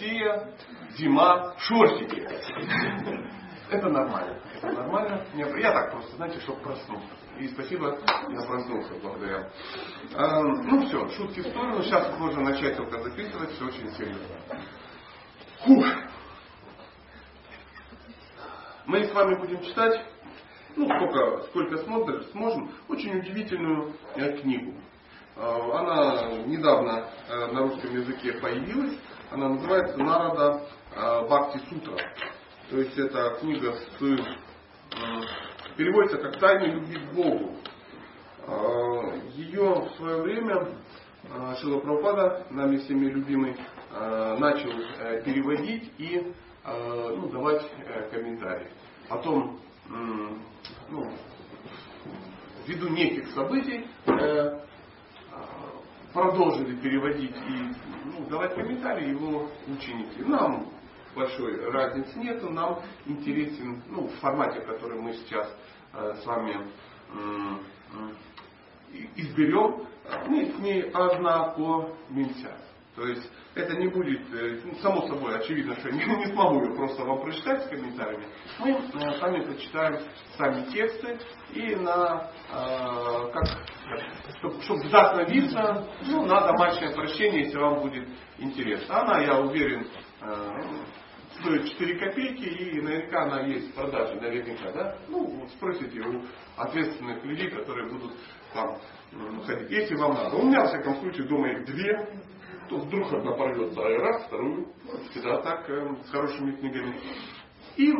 Россия, зима, шортики. Это нормально. Это нормально. Я так просто, знаете, чтобы проснуться. И спасибо, я проснулся благодаря. А, ну все, шутки в сторону. Сейчас можно начать только записывать. Все очень серьезно. Фух. Мы с вами будем читать, ну, сколько, сколько смотрим, сможем, очень удивительную э, книгу. Э, она недавно э, на русском языке появилась. Она называется Нарада э, Бхакти Сутра. То есть это книга с переводится как «Тайны любви к Богу». Ее в свое время Шила Прабхупада, нами всеми любимый, начал переводить и ну, давать комментарии. Потом, ну, ввиду неких событий, продолжили переводить и ну, давать комментарии его ученики. Нам большой разницы нету, нам интересен ну, в формате, который мы сейчас э, с вами э, изберем, мы с ней ознакомимся. То есть это не будет, э, ну, само собой, очевидно, что я не, смогу ее просто вам прочитать с комментариями. Мы э, сами прочитаем сами тексты и на, э, как, чтобы, чтобы вдохновиться, ну, на домашнее прощение, если вам будет интересно. Она, я уверен, стоит 4 копейки и наверняка она есть в продаже, наверняка, да? Ну, спросите у ответственных людей, которые будут там ходить, если вам надо. У меня, во всяком случае, дома их две, то вдруг одна порвется, а раз, вторую. Всегда так, э, с хорошими книгами. И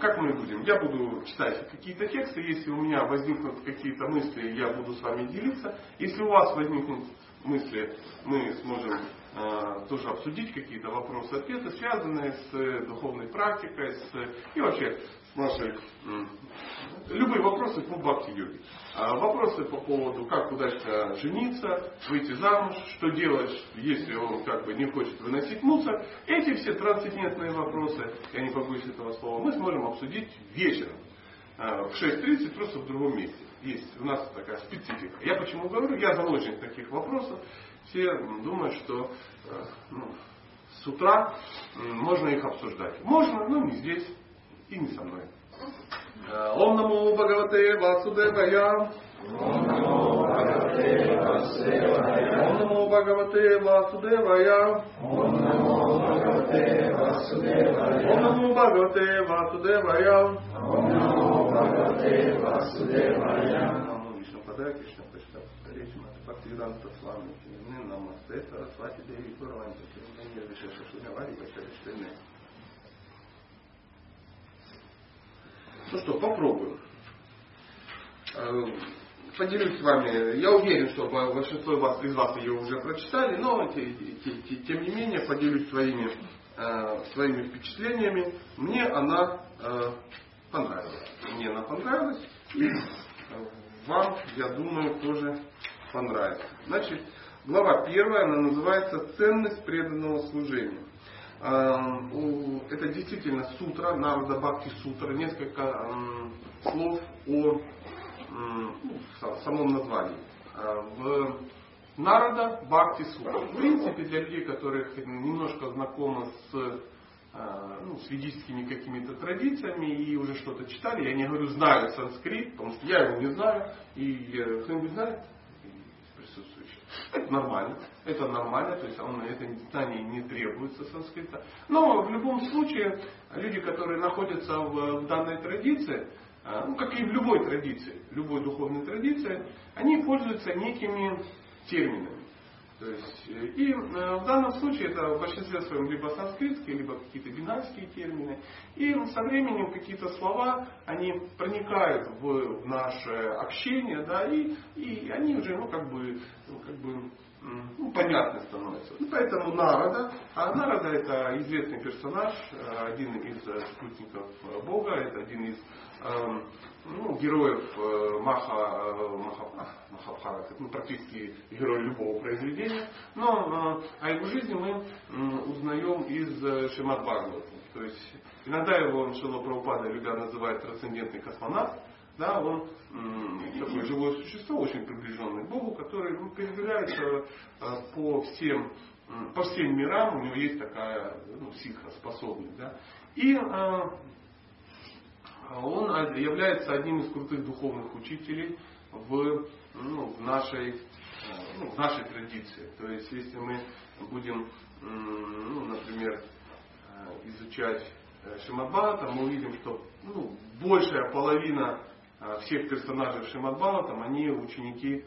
как мы будем? Я буду читать какие-то тексты, если у меня возникнут какие-то мысли, я буду с вами делиться. Если у вас возникнут мысли, мы сможем э, тоже обсудить какие-то вопросы, ответы, связанные с э, духовной практикой, с, и вообще с нашей любые вопросы по бхакти-йоге. А вопросы по поводу, как удачно жениться, выйти замуж, что делать, если он как бы не хочет выносить мусор. Эти все трансцендентные вопросы, я не побоюсь этого слова, мы сможем обсудить вечером. А, в 6.30 просто в другом месте. Есть у нас такая специфика. Я почему говорю, я заложник таких вопросов. Все думают, что э, ну, с утра можно их обсуждать. Можно, но не здесь и не со мной. Om Namo Bhagavate Vasudevaya. Om Namo Bhagavate Vasudevaya. Om Namo Bhagavate Vasudevaya. Om Namo Bhagavate Vasudevaya. Om Namo Bhagavate Vasudevaya. Om Namo Bhagavate Vasudevaya. Namo Vishnu Padaya Krishna Krishna Речи Мата Бхактивиданта Свами Намасте Сарасвати Деви Гураванти Кирмани Вишеша Шунявари Вачаришвины Ну что, попробуем. Э, поделюсь с вами. Я уверен, что большинство из вас, ее уже прочитали, но тем не менее поделюсь своими, э, своими впечатлениями. Мне она э, понравилась. Мне она понравилась. И вам, я думаю, тоже понравится. Значит, глава первая, она называется «Ценность преданного служения». Эм, это действительно сутра, Нарада Бхакти сутра, несколько слов о самом названии. Э, в Нарада Бхакти Сутра. В принципе, для людей, которых немножко знакомы с, э, ну, с ведическими какими-то традициями и уже что-то читали, я не говорю знаю санскрит, потому что я его не знаю, и э, кто-нибудь знает? Это нормально. Это нормально, то есть он, это знание не требуется санскрита. Но в любом случае, люди, которые находятся в, данной традиции, а, ну, как и в любой традиции, любой духовной традиции, они пользуются некими терминами. То есть, э, и э, в данном случае это в большинстве своем либо санскритские, либо какие-то бинарские термины. И со временем какие-то слова, они проникают в наше общение, да, и, и они уже, ну, как бы, ну, как бы ну, понятно становится. Ну, поэтому Нарада, а Нарада это известный персонаж, э, один из спутников Бога, это один из эм, ну, героев э, Маха, э, Маха, Махабхарата, ну, практически герой любого произведения, но э, о его жизни мы узнаем из Шимат Бхагавата. То есть иногда его Шила Прабхупада любя называет трансцендентный космонавт, да, он такое живое существо, очень приближенное к Богу, которое ну, передвигается по всем по всем мирам у него есть такая ну, психоспособность. Да? И э, он является одним из крутых духовных учителей в, ну, в, нашей, ну, в нашей традиции. То есть, если мы будем, ну, например, изучать Шимадбхата, мы увидим, что ну, большая половина всех персонажей Шимадбхата, они ученики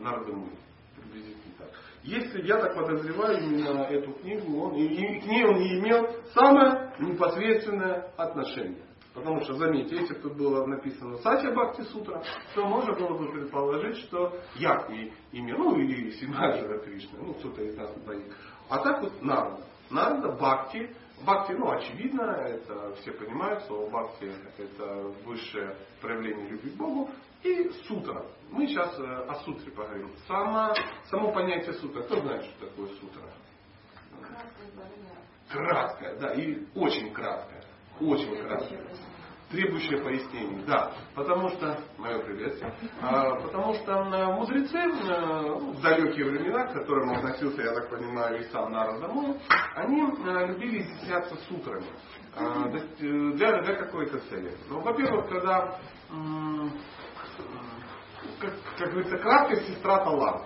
Нарды Муни. Приблизительно так. Если я так подозреваю именно эту книгу, он, и, и к ней он и имел самое непосредственное отношение. Потому что, заметьте, если тут было написано Сача Бхакти Сутра, то можно было бы предположить, что Якни имел, ну или Симаджара Кришна, ну кто-то из нас двоих. А так вот Нарда. Нарда Бхакти. Бхакти, ну очевидно, это все понимают, слово Бхакти это высшее проявление любви к Богу. И сутра. Мы сейчас э, о сутре поговорим. Само, само понятие сутра. Кто знает, что такое сутра? Краткое, да, и очень краткое. Очень краткое. Требующее пояснений, да. Потому что, мое приветствие, а, потому что э, мудрецы э, в далекие времена, к которым относился, я так понимаю, и сам Муни, они любили изъясняться сутрами для, для какой-то цели. Ну, во-первых, когда как, как говорится, краткость сестра талант.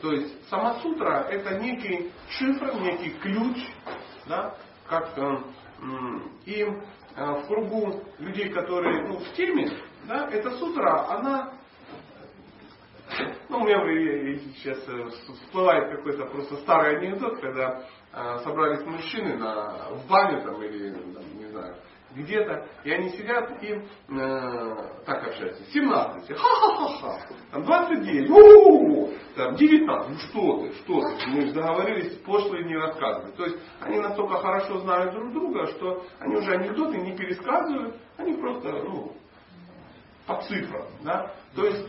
То есть сама сутра это некий шифр, некий ключ, да, как э, и э, в кругу людей, которые ну, в теме, да, эта сутра, она ну, у меня сейчас э, всплывает какой-то просто старый анекдот, когда э, собрались мужчины на, в баню там, или, там, не знаю, где-то, и они сидят и э, так общаются. 17, ха-ха-ха-ха, там 29, у-у-у, там 19, ну что ты, что ты, мы же договорились пошлые не рассказывать. То есть они настолько хорошо знают друг друга, что они уже анекдоты не пересказывают, они просто, ну, по цифрам. Да? То есть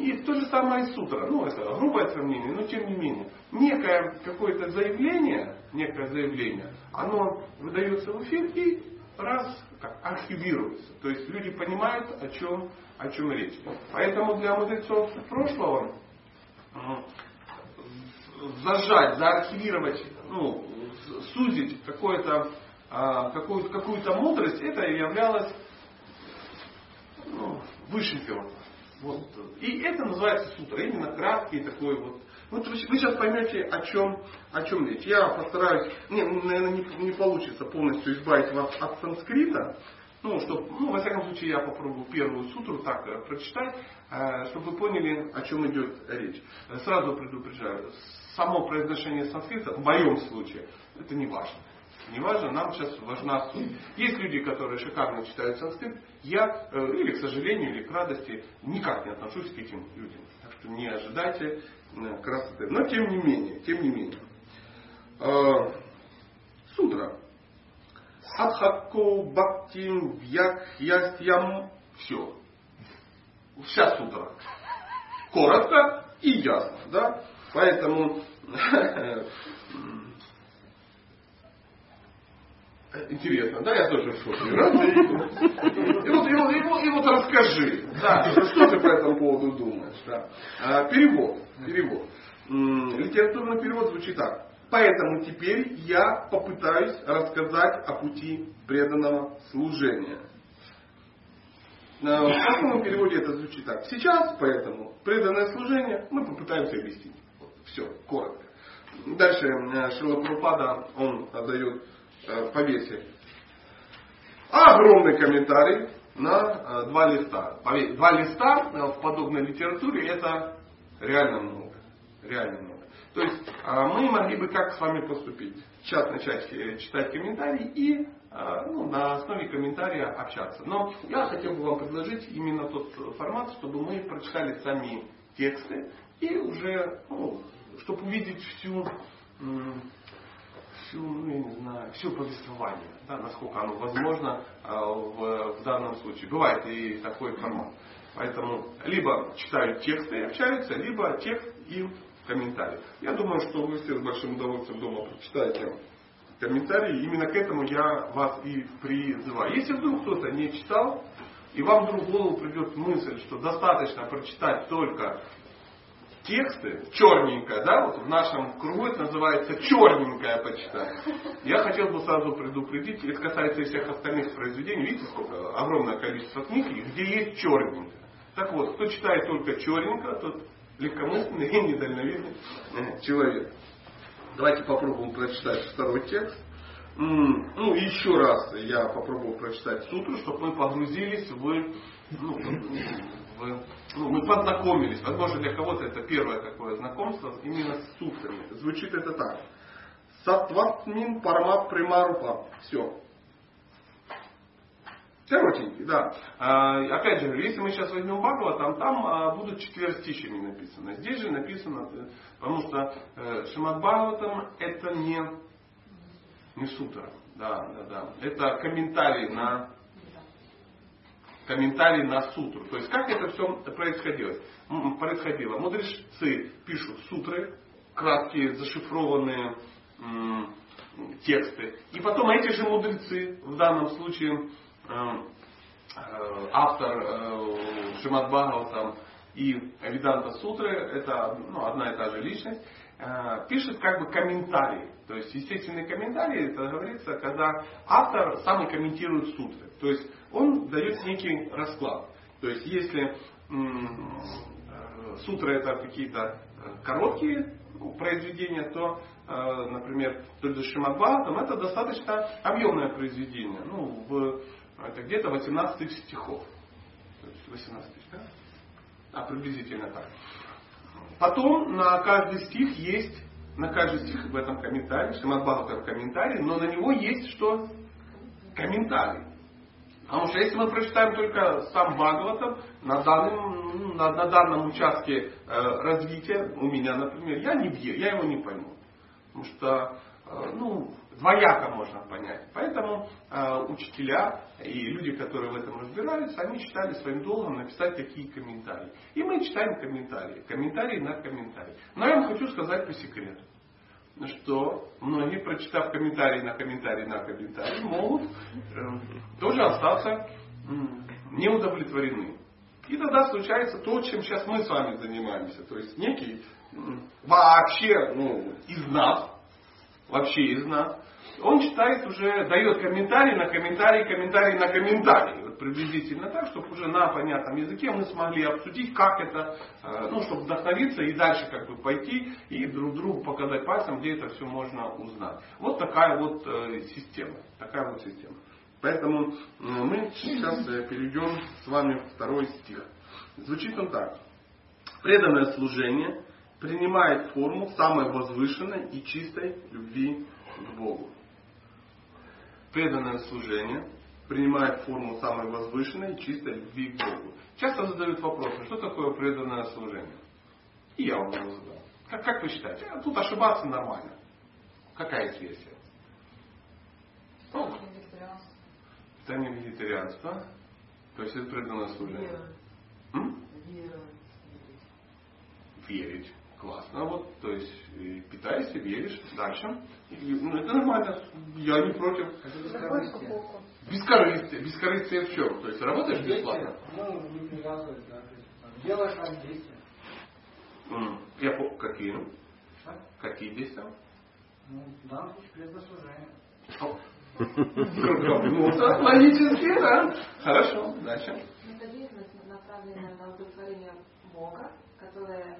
и то же самое и сутра. Ну, это грубое сравнение, но тем не менее. Некое какое-то заявление, некое заявление, оно выдается в эфир и раз архивируется. То есть люди понимают, о чем, о чем речь. Поэтому для мудрецов прошлого зажать, заархивировать, ну, сузить какое-то, а, какую-то, какую-то мудрость, это являлось ну, высшим пилотом. Вот. И это называется сутра. Именно краткий такой вот. Вот вы сейчас поймете, о чем, о чем речь. Я постараюсь, не, наверное, не, не получится полностью избавить вас от санскрита. Ну, чтобы, ну, во всяком случае, я попробую первую сутру так э, прочитать, э, чтобы вы поняли, о чем идет речь. Сразу предупреждаю, само произношение санскрита, в моем случае, это не важно. Неважно, нам сейчас важна суть. Есть люди, которые шикарно читают санскрит. Я, э, или к сожалению, или к радости, никак не отношусь к этим людям. Что не ожидайте э, красоты. Но тем не менее, тем не менее. Э, сутра. Адхакко бхактим вьякхьястьям. Все. Вся сутра. Коротко и ясно. Да? Поэтому Интересно, да, я тоже в шоке. И вот, и, вот, и, вот, и вот расскажи, да, что ты по этому поводу думаешь. Да. А, перевод, перевод. Литературный перевод звучит так. Поэтому теперь я попытаюсь рассказать о пути преданного служения. А, в каком переводе это звучит так. Сейчас, поэтому, преданное служение мы попытаемся объяснить. Все, коротко. Дальше э, Шила Прупада, он дает Э, повесили. Огромный комментарий на э, два листа. Два листа э, в подобной литературе это реально много. Реально много. То есть мы могли бы как с вами поступить? Сейчас начать читать комментарии и ну, на основе комментария общаться. Но я хотел бы вам предложить именно тот формат, чтобы мы прочитали сами тексты и уже, ну, чтобы увидеть всю всю, ну, я не знаю, все повествование, да, насколько оно возможно а, в, в данном случае. Бывает и такой формат. Поэтому либо читают тексты и общаются, либо текст и комментарий. Я думаю, что вы все с большим удовольствием дома прочитаете комментарии. Именно к этому я вас и призываю. Если вдруг кто-то не читал, и вам вдруг в голову придет мысль, что достаточно прочитать только тексты, черненькое, да, вот в нашем кругу это называется черненькое почитать. Я хотел бы сразу предупредить, это касается и всех остальных произведений, видите, сколько огромное количество книг, где есть черненькое. Так вот, кто читает только черненько, тот легкомысленный и недальновидный э, человек. Давайте попробуем прочитать второй текст. Ну, еще раз я попробую прочитать сутру, чтобы мы погрузились в, ну, в, ну, мы познакомились. Возможно, для кого-то это первое такое знакомство именно с сутрами. Звучит это так. Сатватмин пармат примарупа. Все. Коротенький, да. А, опять же, если мы сейчас возьмем Бхагава, там, там а, будут четверостищами написано. Здесь же написано, э, потому что э, Шимат Бхагаватам это не, не сутра. Да, да, да. Это комментарий на комментарий на сутру. То есть как это все происходило? происходило? Мудрецы пишут сутры, краткие, зашифрованные м- тексты. И потом эти же мудрецы, в данном случае Эм, э, автор э, Шимат Бхагаватам и Виданта Сутры, это ну, одна и та же личность, э, пишет как бы комментарии. То есть естественные комментарии, это говорится, когда автор сам и комментирует сутры. То есть он дает некий расклад. То есть если сутры это какие-то короткие ну, произведения, то, например, тот же Шимадбхатам это достаточно объемное произведение. Ну, в это где-то 18 тысяч стихов. 18 тысяч, да? А, приблизительно так. Потом на каждый стих есть, на каждый стих в этом комментарии, Шимат Бхагавата в комментарии, но на него есть что? Комментарий. Потому что если мы прочитаем только сам Бхагаватам, на данном, на, на данном участке э, развития, у меня, например, я не я его не пойму. Потому что, э, ну, двояко можно понять. Поэтому э, учителя и люди, которые в этом разбираются, они считали своим долгом написать такие комментарии. И мы читаем комментарии. Комментарии на комментарии. Но я вам хочу сказать по секрету, что многие, прочитав комментарии на комментарии на комментарии, могут э, тоже остаться э, неудовлетворены. И тогда случается то, чем сейчас мы с вами занимаемся. То есть некий вообще ну, из нас, вообще из нас, он читает уже, дает комментарий на комментарий, комментарий на комментарий. Приблизительно так, чтобы уже на понятном языке мы смогли обсудить, как это, э, ну, чтобы вдохновиться и дальше как бы пойти и друг другу показать пальцем, где это все можно узнать. Вот такая вот э, система. Такая вот система. Поэтому мы сейчас э, перейдем с вами второй стих. Звучит он так. Преданное служение принимает форму самой возвышенной и чистой любви к Богу преданное служение принимает форму самой возвышенной и чистой любви к Богу. Часто задают вопрос, что такое преданное служение? И я вам его задал. Как, как вы считаете? А тут ошибаться нормально. Какая версия? Ну, питание вегетарианства. То есть это преданное служение. Вера. Верить. Классно. Вот, то есть питаешься, веришь, дальше. Ну, это нормально. Я не против. Бескорыстие. Бескорыстие в чем? То есть работаешь бесплатно? Ну, не привязывать, да. Делаешь ради действия. Я по... Какие? А? Какие действия? Ну, в данном случае предослужение. Ну, логически, да. Хорошо, дальше. Это деятельность направленная на удовлетворение Бога, которая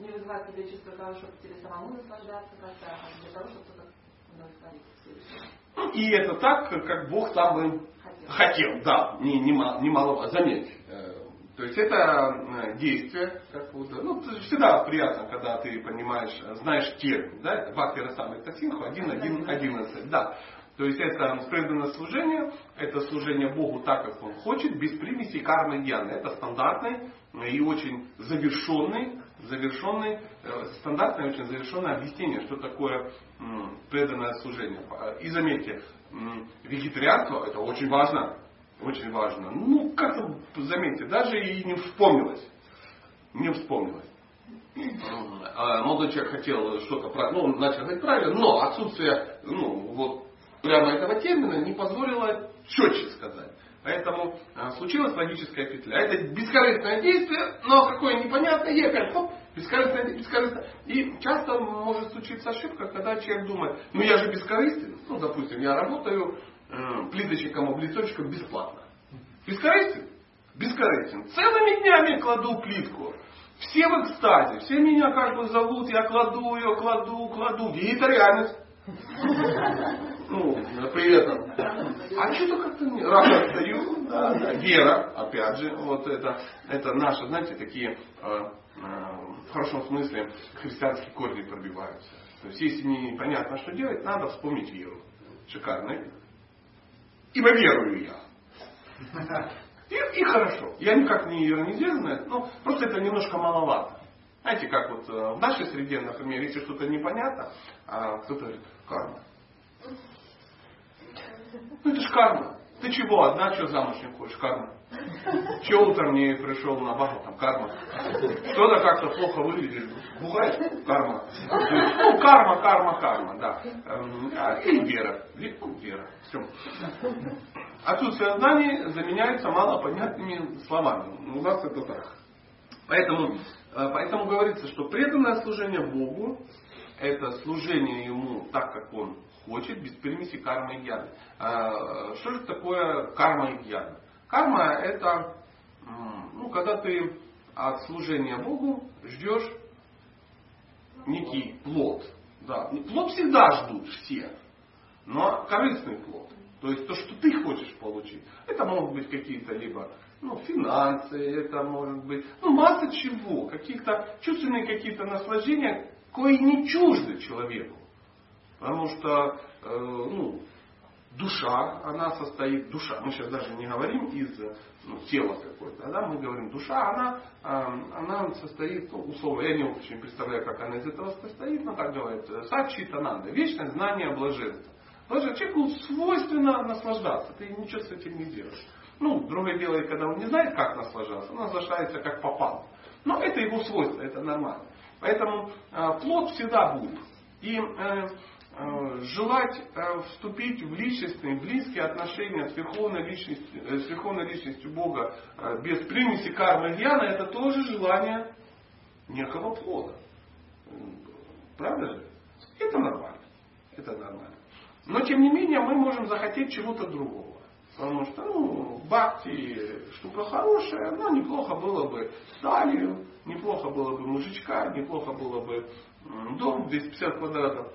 не вызывает тебе чувство того, чтобы тебе самому наслаждаться как-то, а для того, чтобы. И это так, как Бог сам бы хотел, да, не, не, немало, заметь. Э, то есть это э, действие, как вот, ну, всегда приятно, когда ты понимаешь, знаешь термин, да, Бхакти Расамы Тасинху 1.1.11, да. То есть это преданное служение, это служение Богу так, как Он хочет, без примеси кармы гьяны. Это стандартный и очень завершенный завершенный, э, стандартное очень завершенное объяснение, что такое преданное служение. И заметьте, вегетарианство это очень важно. Очень важно. Ну, как-то, заметьте, даже и не вспомнилось. Не вспомнилось. А молодой человек хотел что-то, ну, начал говорить правильно, но отсутствие, ну, вот, прямо этого термина не позволило четче сказать. Поэтому а, случилась логическая петля. Это бескорыстное действие, но какое непонятное, и опять хоп, бескорыстное, бескорыстное. И часто может случиться ошибка, когда человек думает, ну я же бескорыстен, ну допустим, я работаю э, плиточником, облицовщиком бесплатно. Бескорыстен? Bескорыстен. Целыми днями кладу плитку. Все в экстазе, все меня как бы зовут, я кладу ее, кладу, кладу. Вегетарианец. Ну, при этом. А что-то как-то не рано встаю. Да, да. Вера, опять же, вот это, это наши, знаете, такие э, э, в хорошем смысле христианские корни пробиваются. То есть, если непонятно, что делать, надо вспомнить веру. Шикарно. Ибо верую я. И, и хорошо. Я никак не иронизирую, но просто это немножко маловато. Знаете, как вот э, в нашей среде, например, если что-то непонятно, а кто-то говорит, карма. Ну это ж карма. Ты чего, одна, что замуж не хочешь? Карма. Че утром не пришел на баху, там карма. Что-то как-то плохо выглядишь. Бухаешь? Карма. ну, карма, карма, карма, да. Эм, а, и вера. Ну, вера. Все. Отсутствие знаний заменяется малопонятными словами. У нас это так. Поэтому, э, поэтому говорится, что преданное служение Богу это служение Ему так, как Он хочет, без примеси кармы и гьяны. А, что же такое карма и гьяна? Карма это, ну, когда ты от служения Богу ждешь некий плод. Да. Плод всегда ждут все, но корыстный плод. То есть то, что ты хочешь получить. Это могут быть какие-то либо ну, финансы, это может быть, ну, масса чего, каких-то чувственные какие-то наслаждения, кои не чужды человеку. Потому что, э, ну, душа, она состоит, душа, мы сейчас даже не говорим из ну, тела какой-то, да, мы говорим душа, она, э, она состоит, ну, условно, я не очень представляю, как она из этого состоит, но так говорит, сачи тананда, вечное знание блаженства. Потому человеку свойственно наслаждаться, ты ничего с этим не делаешь. Ну, другое дело, когда он не знает, как наслаждаться, он наслаждается как попал. Но это его свойство, это нормально. Поэтому э, плод всегда будет. И э, э, желать вступить в личностные, близкие отношения с верховной личностью, с верховной личностью Бога без примеси кармы Гьяна, это тоже желание некого плода. Правда же? Это нормально. Это нормально. Но тем не менее мы можем захотеть чего-то другого. Потому что, ну, бхакти штука хорошая, но неплохо было бы талию, неплохо было бы мужичка, неплохо было бы дом 250 квадратов,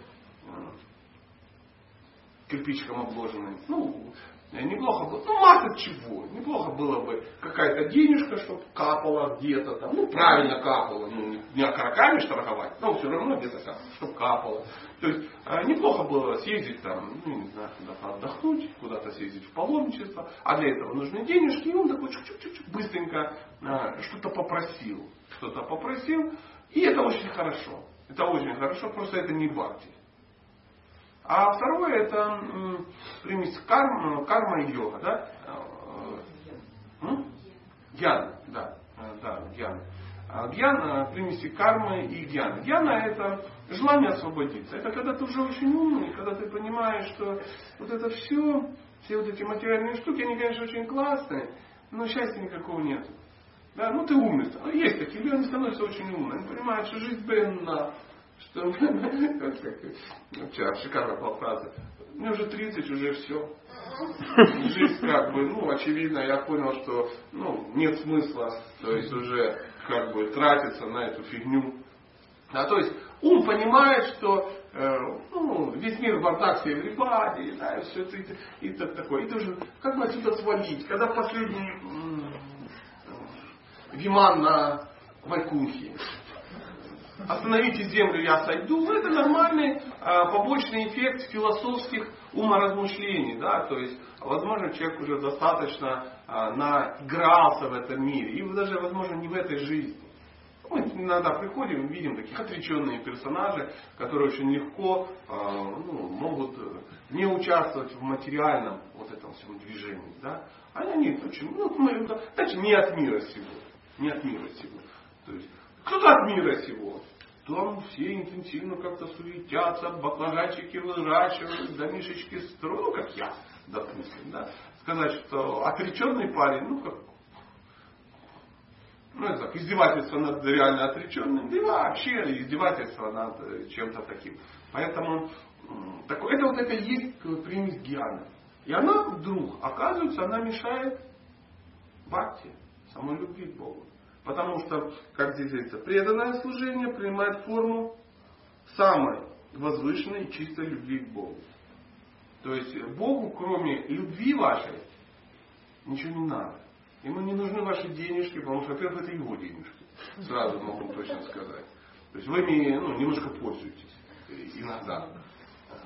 кирпичком обложенный. Ну, Неплохо было, ну масса чего, неплохо было бы какая-то денежка, чтобы капала где-то там, ну правильно капала, ну не окороками штрафовать, но все равно где-то там, чтобы капала. То есть э, неплохо было съездить там, ну не знаю, куда-то отдохнуть, куда-то съездить в паломничество, а для этого нужны денежки, и он такой чук-чук-чук быстренько э, что-то попросил, что-то попросил, и это очень хорошо. Это очень хорошо, просто это не бхакти. А второе это примесь карма, карма и йога. Да? Гьяна, да, да, гьяна. Гьяна, примеси кармы и гьяна. Гьяна это желание освободиться. Это когда ты уже очень умный, когда ты понимаешь, что вот это все, все вот эти материальные штуки, они, конечно, очень классные, но счастья никакого нет. Да, ну ты умный. Есть такие люди, они становятся очень умными. Они понимают, что жизнь бренна, что вчера шикарно была фраза. Мне уже 30, уже все. Жизнь как бы, ну, очевидно, я понял, что ну, нет смысла, то есть уже как бы тратиться на эту фигню. Да, то есть ум понимает, что э, ну, весь мир в бардак все everybody, да, и все это и, и так такое. И ты уже как бы отсюда свалить, когда последний м- виман на Вайкунхе, остановите землю, я сойду, ну, это нормальный э, побочный эффект философских уморазмышлений. Да? То есть, возможно, человек уже достаточно э, наигрался в этом мире. И даже, возможно, не в этой жизни. Мы иногда приходим и видим таких отреченные персонажи, которые очень легко э, ну, могут не участвовать в материальном вот этом всем движении. Да? А они очень, ну, мы, значит, не от мира сего. Не от мира сего. То есть, кто-то от мира сего. Там все интенсивно как-то суетятся, баклажанчики выращивают, домишечки строят, ну как я, допустим, да, сказать, что отреченный парень, ну как, ну это так, издевательство над реально отреченным, да и вообще издевательство над э, чем-то таким. Поэтому так, это вот это есть примесь гьяна. И она вдруг, оказывается, она мешает бхакти, самой любви к Богу. Потому что, как здесь говорится, преданное служение принимает форму самой возвышенной чистой любви к Богу. То есть Богу, кроме любви вашей, ничего не надо. Ему не нужны ваши денежки, потому что, во-первых, это его денежки. Сразу могу точно сказать. То есть вы ими ну, немножко пользуетесь иногда.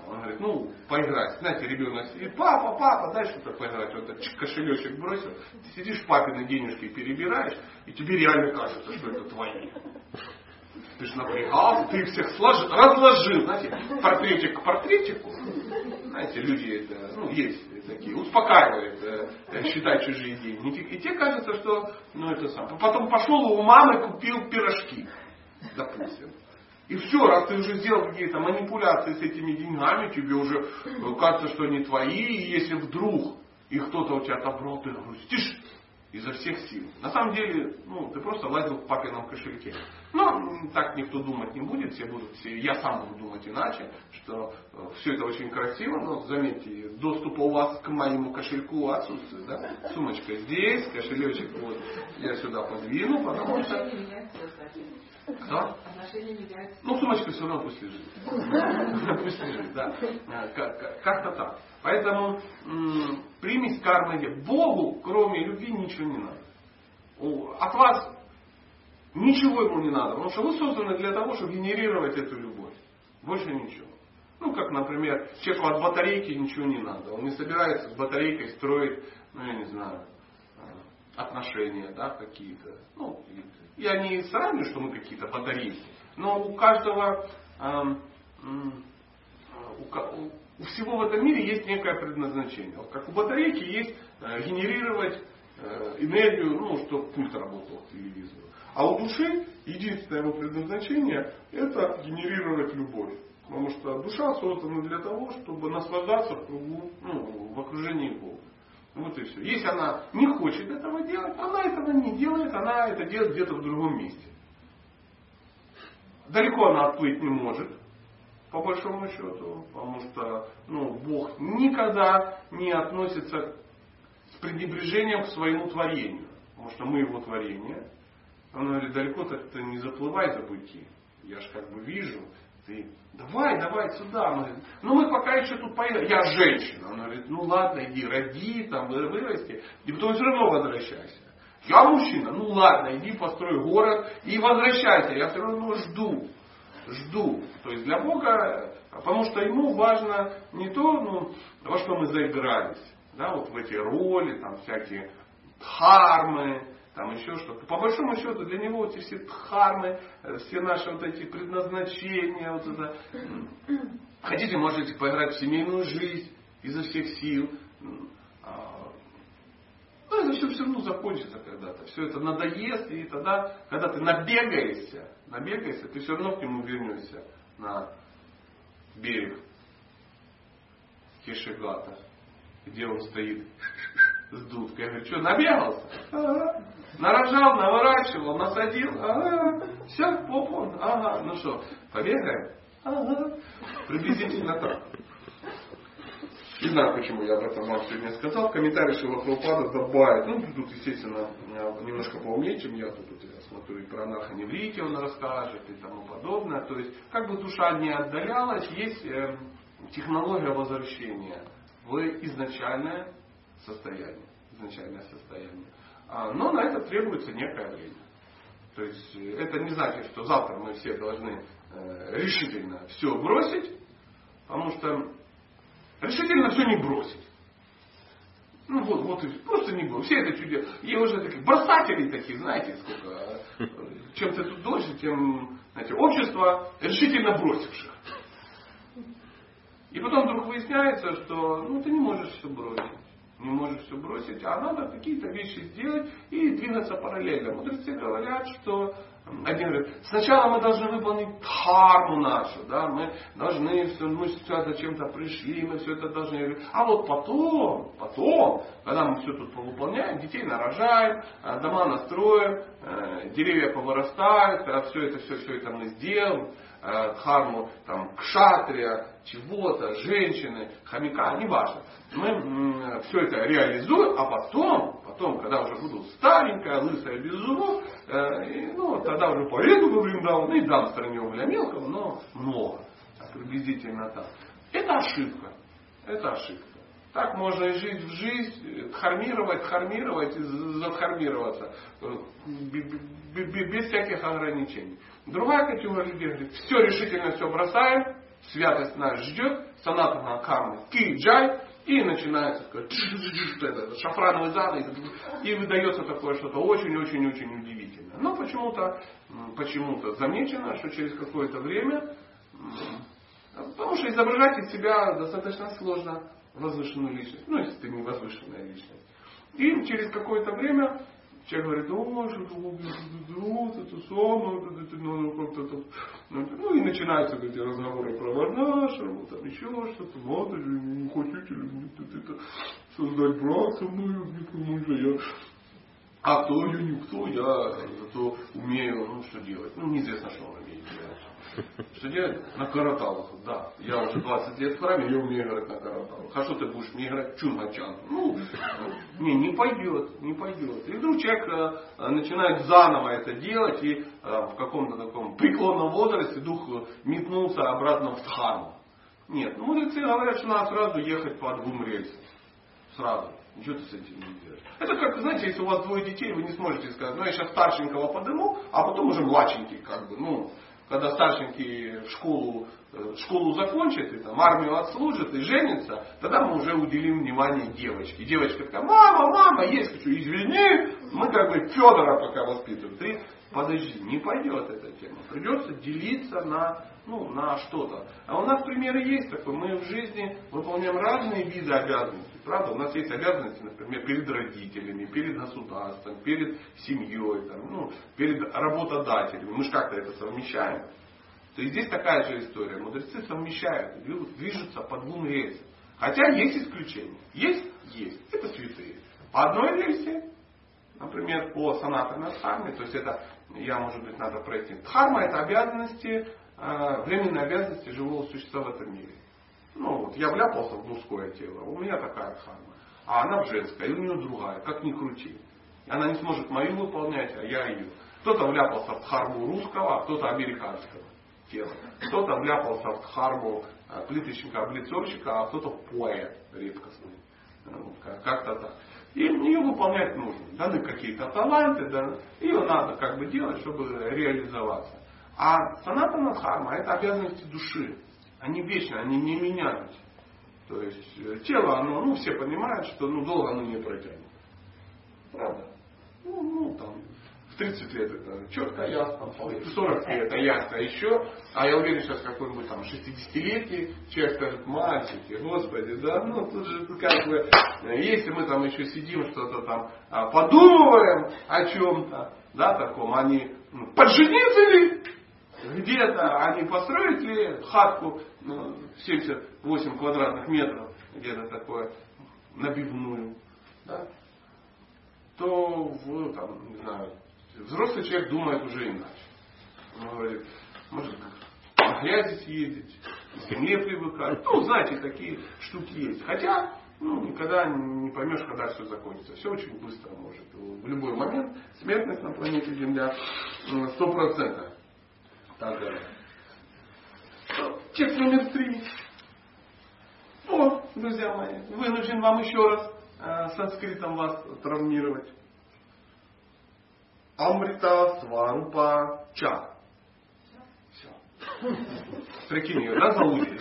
Он говорит, ну, поиграть. Знаете, ребенок сидит, папа, папа, дай что-то поиграть. Вот этот кошелечек бросил. Ты сидишь папины денежки перебираешь, и тебе реально кажется, что это твои. Ты же напрягался, ты их всех сложил, разложил, знаете, портретик к портретику. Знаете, люди это, ну, есть такие, успокаивают э, считать чужие деньги. И тебе кажется, что, ну, это сам. Потом пошел у мамы, купил пирожки, допустим. И все, раз ты уже сделал какие-то манипуляции с этими деньгами, тебе уже э, кажется, что они твои, и если вдруг их кто-то у тебя отобрал, ты грустишь изо всех сил. На самом деле, ну, ты просто лазил в папином кошельке. Но так никто думать не будет, все будут, все, я сам буду думать иначе, что э, все это очень красиво, но заметьте, доступа у вас к моему кошельку отсутствует. Да? Сумочка здесь, кошелечек вот я сюда подвину, потому что... Кто? Ну, сумочка все равно пусть лежит. Пусть лежит, да. А, как-то так. Поэтому примесь кармы Богу, кроме любви, ничего не надо. От вас ничего ему не надо, потому что вы созданы для того, чтобы генерировать эту любовь. Больше ничего. Ну, как, например, человеку от батарейки ничего не надо. Он не собирается с батарейкой строить, ну, я не знаю, а, отношения, да, какие-то. Ну, я не сравниваю, что мы какие-то батарейки. Но у каждого, у всего в этом мире есть некое предназначение. Вот как у батарейки есть э, генерировать э, энергию, ну, чтобы пульт работал к телевизору. А у души единственное его предназначение это генерировать любовь. Потому что душа создана для того, чтобы наслаждаться в кругу, ну, в окружении Бога. Вот и все. Если она не хочет этого делать, она этого не делает, она это делает где-то в другом месте. Далеко она отплыть не может, по большому счету, потому что ну, Бог никогда не относится с пренебрежением к своему творению, потому что мы его творение. Он говорит, далеко-то не заплывай за быки. Я же как бы вижу, ты давай, давай сюда. Говорит, ну мы пока еще тут поедем. Я женщина. Он говорит, ну ладно, иди, роди, там, вырасти, и потом все равно возвращайся. Я мужчина, ну ладно, иди построй город и возвращайся. Я все равно жду. Жду. То есть для Бога, потому что ему важно не то, ну, во что мы заигрались, да, вот в эти роли, там всякие дхармы, там еще что-то. По большому счету для него эти все дхармы, э, все наши вот эти предназначения, вот это. Хотите, можете поиграть в семейную жизнь изо всех сил. А, ну, это все все равно закончится когда-то. Все это надоест, и тогда, когда ты набегаешься, набегаешься, ты все равно к нему вернешься на берег Кешегата, где он стоит с дудкой. Я говорю, что, набегался? Ага. Нарожал, наворачивал, насадил. Ага. Все, попон. Ага. Ну что, побегаем? Ага. Приблизительно так. Не знаю, почему я об этом вам сегодня сказал. В комментарии Шила Прабхупада добавит. Ну, тут, естественно, немножко поумнее, чем я. Тут я смотрю, и про анархоневрите он расскажет и тому подобное. То есть, как бы душа не отдалялась, есть э, технология возвращения в изначальное состояние. Изначальное состояние. А, но на это требуется некое время. То есть э, это не значит, что завтра мы все должны э, решительно все бросить, потому что решительно все не бросить. Ну вот, вот и просто не бросить. Все это чудесно. И уже таких бросателей таких, знаете, сколько. А, чем ты тут дольше, тем знаете, общество решительно бросивших. И потом вдруг выясняется, что ну, ты не можешь все бросить не можешь все бросить, а надо какие-то вещи сделать и двигаться параллельно. Мудрецы говорят, что один говорит, сначала мы должны выполнить дхарму нашу, да, мы должны все, мы сюда зачем-то пришли, мы все это должны. А вот потом, потом, когда мы все тут выполняем, детей нарожаем, э, дома настроим, э, деревья повырастают, когда все это, все, все это мы сделаем, э, дхарму там, кшатрия, чего-то, женщины, хомяка, неважно. Мы все это реализуем, а потом, потом, когда уже буду старенькая, лысая, без зубов, э, и, ну, тогда уже поеду в Вриндаван, ну и дам стране угля мелкого, но много, приблизительно так. Это ошибка. Это ошибка. Так можно и жить в жизнь, хармировать, хармировать и задхармироваться. Э, без всяких ограничений. Другая категория людей говорит, все решительно все бросаем, святость нас ждет, санатана карма, ки джай, и начинается такое, шафрановый занавес, и выдается такое что-то очень-очень-очень удивительное. Но почему-то почему замечено, что через какое-то время, потому что изображать из себя достаточно сложно возвышенную личность, ну если ты не возвышенная личность. И через какое-то время Человек говорит, о, что-то это самое, это надо как-то Ну и начинаются эти разговоры про Варнашему, там еще что-то, надо же, не хотите ли мне тут это создать брак со мной, потому что я а кто я никто, я зато умею, ну что делать. Ну неизвестно, что он умеет делать. Что делать? На караталах. Да. Я уже 20 лет в храме, я умею играть на караталах. А что ты будешь мне играть чунгачан? Ну, не, не пойдет, не пойдет. И вдруг человек э, начинает заново это делать, и э, в каком-то таком преклонном возрасте дух метнулся обратно в дхарму. Нет, ну мудрецы говорят, что надо сразу ехать по двум рельсам. Сразу. Ничего ты с этим не делаешь. Это как, знаете, если у вас двое детей, вы не сможете сказать, ну я сейчас старшенького подыму, а потом уже младшенький, как бы, ну, когда старшенький в школу, э, школу закончит, и там армию отслужит и женится, тогда мы уже уделим внимание девочке. Девочка такая, мама, мама, есть хочу, извини, мы как бы Федора пока воспитываем. Ты подожди, не пойдет эта тема. Придется делиться на, ну, на что-то. А у нас примеры есть такой. Мы в жизни выполняем разные виды обязанностей. Правда, у нас есть обязанности, например, перед родителями, перед государством, перед семьей, там, ну, перед работодателями. Мы же как-то это совмещаем. То есть здесь такая же история. Мудрецы совмещают, движутся по двум рельсам. Хотя есть исключения. Есть? Есть. Это святые. По одной рельсе, например, по санатарной дхарме, то есть это, я, может быть, надо пройти. Дхарма это обязанности, э, временные обязанности живого существа в этом мире. Ну, вот я вляпался в мужское тело, у меня такая дхарма. А она в женское, и у нее другая, как ни крути. Она не сможет мою выполнять, а я ее. Кто-то вляпался в дхарму русского, а кто-то американского тела. Кто-то вляпался в дхарму э, плиточника-облицовщика, а кто-то поэт редкостный. Ну, как-то так. И ее выполнять нужно. Даны какие-то таланты, да, ее надо как бы делать, чтобы реализоваться. А санатана дхарма это обязанности души они вечны, они не меняются. То есть э, тело, оно, ну все понимают, что ну долго оно не протянет. Правда? Ну, ну там, в 30 лет это четко ясно, в 40 лет это ясно еще, а я уверен, сейчас какой-нибудь там 60-летний человек скажет, мальчики, господи, да, ну тут же как бы, если мы там еще сидим, что-то там а, подумываем о чем-то, да, таком, они ну, поджениться ли? Где-то они построят ли хатку ну, 78 квадратных метров, где-то такое, набивную, да, то в, там, не знаю, взрослый человек думает уже иначе. Он говорит, может на грязи съездить, к земле привыкать. Ну, знаете, такие штуки есть. Хотя, ну, никогда не поймешь, когда все закончится. Все очень быстро может. В любой момент смертность на планете Земля 100%. Так далее. Текст номер три. О, друзья мои, вынужден вам еще раз э, санскритом вас травмировать. Амрита Сварупа Ча. Все. Прикинь, да, залудили?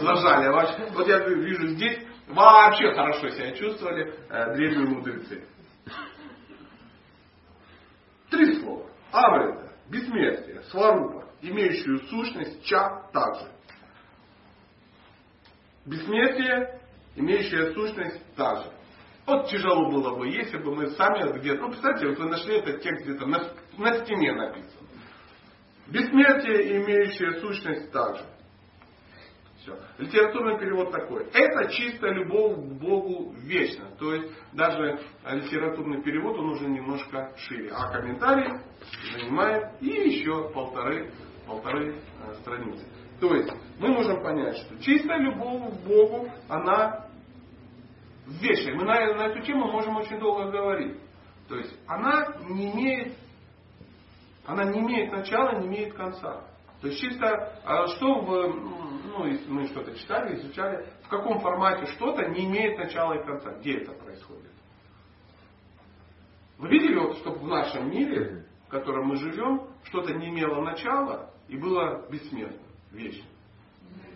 Зажали. Вот я вижу здесь вообще хорошо себя чувствовали э, древние мудрецы. Три слова. Амрита, бессмертие, сварупа имеющую сущность ча также. Бессмертие, имеющее сущность также. Вот тяжело было бы, если бы мы сами где-то... Ну, представьте, вот вы нашли этот текст где-то на, на стене написан. Бессмертие, имеющее сущность также. Все. Литературный перевод такой. Это чистая любовь к Богу вечно. То есть даже литературный перевод, он уже немножко шире. А комментарий занимает и еще полторы, полторы э, страницы. То есть мы можем понять, что чистая любовь к Богу, она вечная. Мы на, на эту тему можем очень долго говорить. То есть она не имеет, она не имеет начала, не имеет конца. То есть чисто, а что в, ну, если мы что-то читали, изучали, в каком формате что-то не имеет начала и конца. Где это происходит? Вы видели, вот, чтобы в нашем мире, в котором мы живем, что-то не имело начала и было бессмертным, вечным?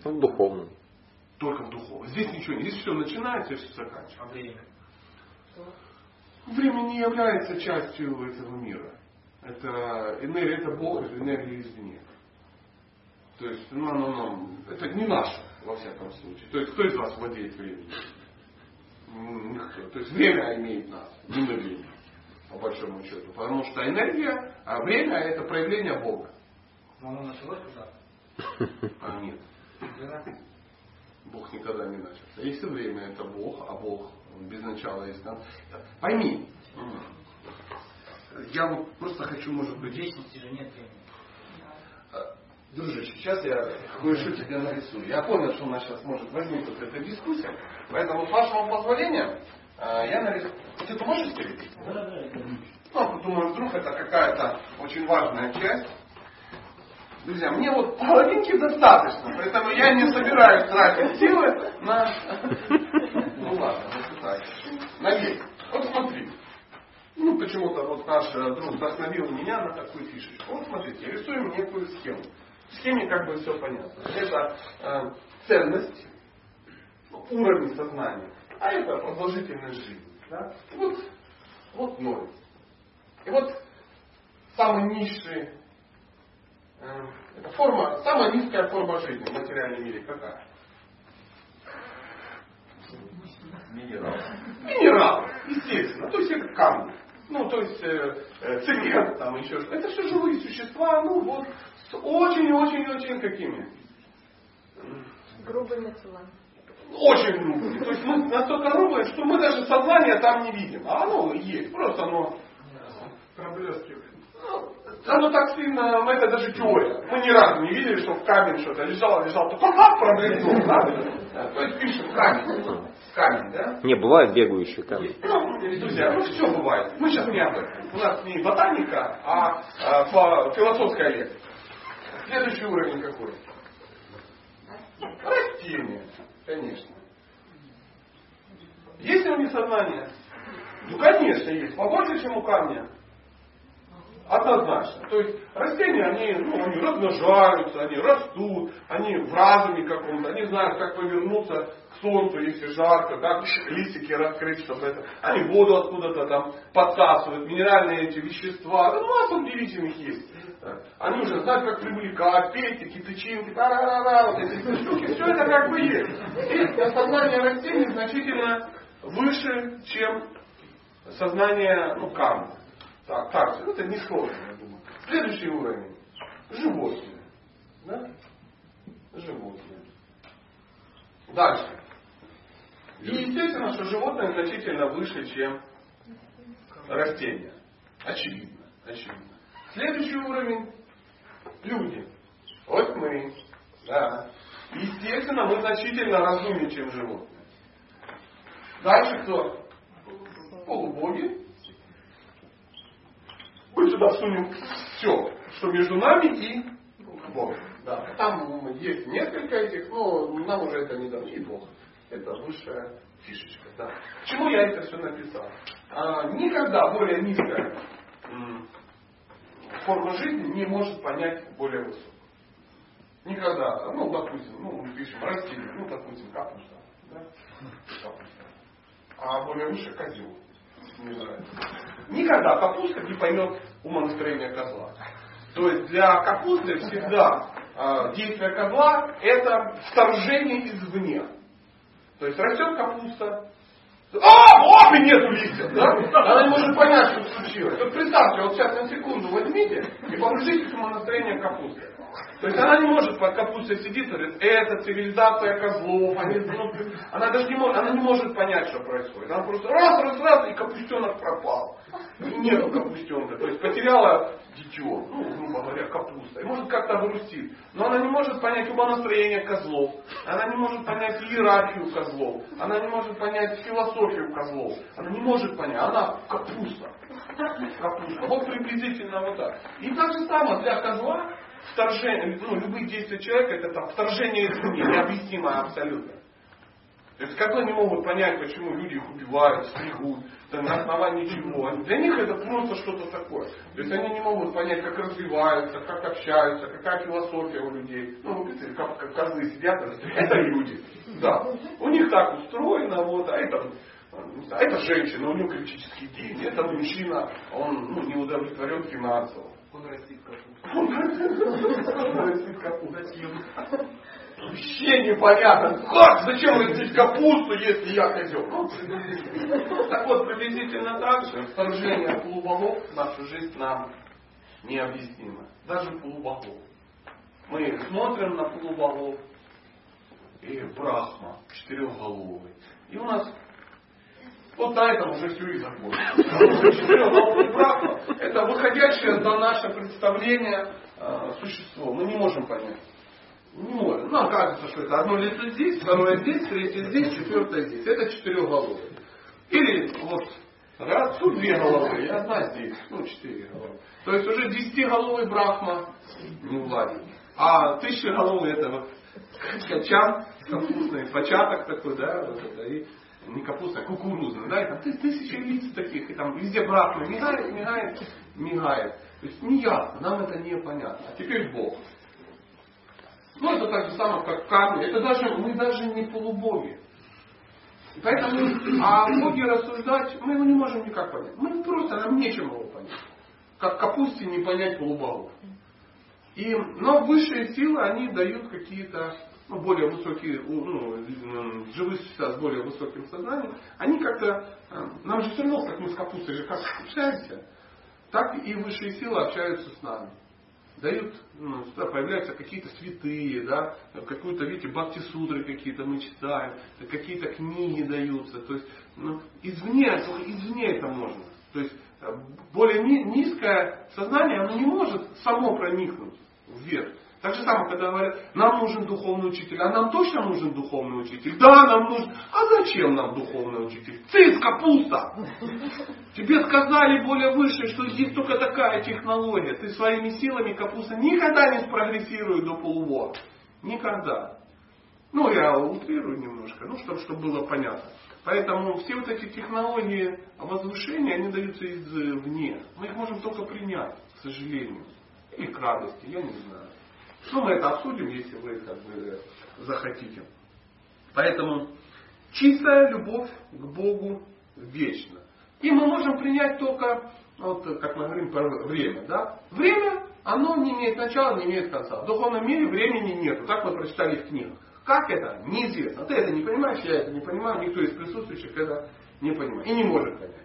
Ну, в духовном. Только в духовном. Здесь ничего не. Здесь все начинается и все заканчивается. А время? Время не является частью этого мира. Это энергия, это Бог, это энергия извне. То есть, ну, ну, ну, это не наше, во всяком случае. То есть, кто из вас владеет временем? Никто. То есть, время имеет нас, не мы время, по большому счету. Потому что энергия, а время это проявление Бога. Но оно началось куда? А нет. Бог никогда не начался. Если время это Бог, а Бог без начала есть там. Пойми, я вот просто хочу, может быть, Вечности же нет времени. Дружище, сейчас я кое-что тебе нарисую. Я понял, что у нас сейчас может возникнуть эта дискуссия. Поэтому, с вашего позволения, а, я нарисую. Ты поможешь тебе? Да, да, это Ну, думаю, вдруг это какая-то очень важная часть. Друзья, мне вот половинки достаточно, поэтому я не собираюсь тратить силы на... Ну ладно, вот так. На век. Вот смотри. Ну, почему-то вот наш э, друг вдохновил меня на такую фишечку. Вот смотрите, рисуем некую схему. В схеме как бы все понятно. Это э, ценность, уровень сознания, а это продолжительность жизни. Да? И вот, вот ноль. И вот самый низший, это форма, самая низкая форма жизни в материальном мире какая? Минерал. Минерал, естественно. То есть это камни. Ну, то есть э, э, цемент, там еще что-то. Это все живые существа, ну вот, с очень-очень-очень какими? Грубыми телами. Очень грубыми. То есть мы настолько грубые, что мы даже сознание там не видим. А оно есть. Просто оно проблескивает. Ну, оно так сильно, ну, это даже теория. Мы ни разу не видели, что в камень что-то лежало, лежало, только как проблеснул, да? То есть пишем камень. Камень, да? Не, бывает бегающие камни. Ну, друзья, ну все бывает. Мы сейчас не об этом. У нас не ботаника, а, а философская лекция. Следующий уровень какой? Растение, конечно. Есть ли у них сознание? Ну, конечно, есть. Побольше, чем у камня. Однозначно. То есть растения, они, ну, они размножаются, они растут, они в разуме каком-то, они знают, как повернуться к солнцу, если жарко, как листики раскрыть, чтобы это. Они воду откуда-то там подсасывают, минеральные эти вещества. Да, масса удивительных есть. Они уже знают, как привлекать, петики, тычинки, та-ра-ра-ра, вот эти штуки. Все это как бы есть. И сознание растений значительно выше, чем сознание ну, камня. Так, так, это не сложно, я думаю. Следующий уровень. Животные. Да? Животные. Дальше. И естественно, что животные значительно выше, чем растения. Очевидно. Очевидно. Следующий уровень. Люди. Вот мы. Да. Естественно, мы значительно разумнее, чем животные. Дальше кто? Полубоги. Мы сюда сунем все, что между нами и Богом. Да. Там есть несколько этих, но нам уже это не дано. И Бог. Это высшая фишечка. Да. Почему я это все написал? А, никогда более низкая форма жизни не может понять более высокую. Никогда. Ну, допустим, ну, мы пишем растение, ну, допустим, капуста. Да? Капуста. А более выше козел. Не нравится. Никогда капуста не поймет умонастроение козла. То есть для капусты всегда э, действие козла это вторжение извне. То есть растет капуста, А, вот и нету листьев, да? Она не может понять, что случилось. Вот представьте, вот сейчас на секунду возьмите и погрузите в настроение капусты. То есть она не может под капустой сидеть и говорит, это цивилизация козлов, они, ну, она даже не может, она не может понять, что происходит. Она просто раз, раз, раз, и капустенок пропал. И нету капустенка. То есть потеряла дитё, ну, грубо говоря, капуста. И может как-то грустит. Но она не может понять умонастроение козлов. Она не может понять иерархию козлов. Она не может понять философию козлов. Она не может понять. Она капуста. Капуста. Вот приблизительно вот так. И так же самое для козла вторжение, ну, любые действия человека это там, вторжение извне, необъяснимое абсолютно. То есть как они могут понять, почему люди их убивают, стригут, там, на основании чего. Для них это просто что-то такое. То есть они не могут понять, как развиваются, как общаются, какая философия у людей. Ну, видите, как, как козлы сидят, это люди. Да. У них так устроено, вот, а это а это женщина, у нее критический день, это мужчина, он ну, не удовлетворен финансово. Он растит капусту. Он растит капусту. Вообще непонятно. Как? Зачем растить капусту, если я козел? Так вот, приблизительно так же вторжение полубогов в нашу жизнь нам необъяснимо. Даже полубогов. Мы смотрим на полубогов, и Брахма, четырехголовый. И у нас вот на этом уже все и закончится. Четырехголовый Брахма – это выходящее за наше представление э, существо. Мы не можем понять. Не можем. Нам кажется, что это одно лицо здесь, второе здесь, третье здесь, четвертое здесь. Это четырехголовый. Или вот раз, тут две головы, и одна здесь. Ну, четыре головы. То есть уже десятиголовый Брахма не владит. А тысячеголовый это вот качан капустный, початок такой, да, вот это, и не капустный, а кукурузный, да, и там тысячи лиц таких, и там везде Брахма мигает, мигает, мигает. То есть не ясно, нам это не понятно. А теперь Бог. Ну, это так же самое, как камни. Это даже, мы даже не полубоги. Поэтому о Боге рассуждать мы его не можем никак понять. Мы просто, нам нечем его понять. Как капусте не понять полубогов. И, но высшие силы, они дают какие-то ну, более высокие, ну, живые существа с более высоким сознанием, они как-то, э, нам же все равно, как мы с капустой же как общаемся, так и высшие силы общаются с нами дают, ну, сюда появляются какие-то святые, да, какую-то, видите, бхакти-судры какие-то мы читаем, какие-то книги даются. То есть, ну, извне, извне это можно. То есть, э, более низкое сознание, оно не может само проникнуть вверх. Так же самое, когда говорят, нам нужен духовный учитель, а нам точно нужен духовный учитель? Да, нам нужен. А зачем нам духовный учитель? Цис, капуста! Тебе сказали более выше, что здесь только такая технология. Ты своими силами капуста никогда не спрогрессирует до полувора. Никогда. Ну, я утрирую немножко, ну, чтобы, чтобы было понятно. Поэтому все вот эти технологии возвышения, они даются извне. Мы их можем только принять, к сожалению. Или к радости, я не знаю. Ну, мы это обсудим, если вы как бы захотите. Поэтому чистая любовь к Богу вечна. И мы можем принять только, вот, как мы говорим время. Да? Время, оно не имеет начала, не имеет конца. В духовном мире времени нет. Так мы прочитали в книгах. Как это? Неизвестно. Ты это не понимаешь, я это не понимаю, никто из присутствующих это не понимает. И не может понять.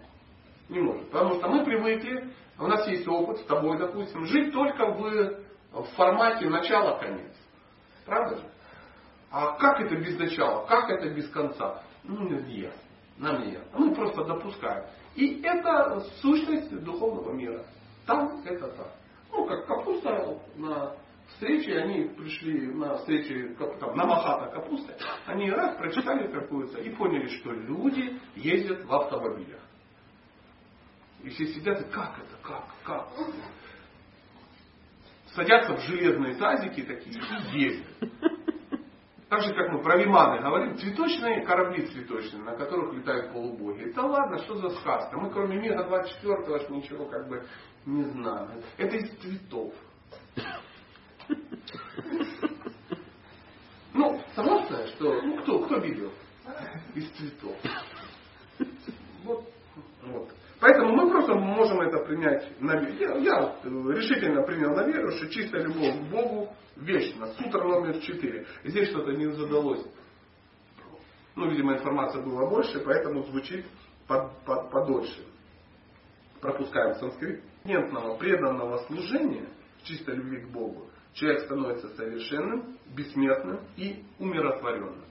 Не может. Потому что мы привыкли, у нас есть опыт с тобой, допустим, жить только в в формате начала-конец. Правда же? А как это без начала? Как это без конца? Ну, не ясно. Нам не ясно. Мы просто допускаем. И это сущность духовного мира. Там это так. Ну, как капуста на встрече, они пришли на встрече как, там, на Махата капусты, они раз прочитали какую-то и поняли, что люди ездят в автомобилях. И все сидят и как это, как, как? Садятся в железные тазики такие и ездят. Так же, как мы про Виманы говорим, цветочные корабли цветочные, на которых летают полубоги. Да ладно, что за сказка? Мы кроме мира 24 аж ничего как бы не знаем. Это из цветов. Ну, согласна, что ну, кто, кто видел? Из цветов. Вот, вот. Поэтому мы просто можем это принять на веру. Я, я решительно принял на веру, что чистая любовь к Богу вечна. Сутра номер 4. Здесь что-то не задалось. Ну, видимо, информации было больше, поэтому звучит под, под, подольше. Пропускаем санскрит. Нетного преданного служения в чистой любви к Богу человек становится совершенным, бессмертным и умиротворенным.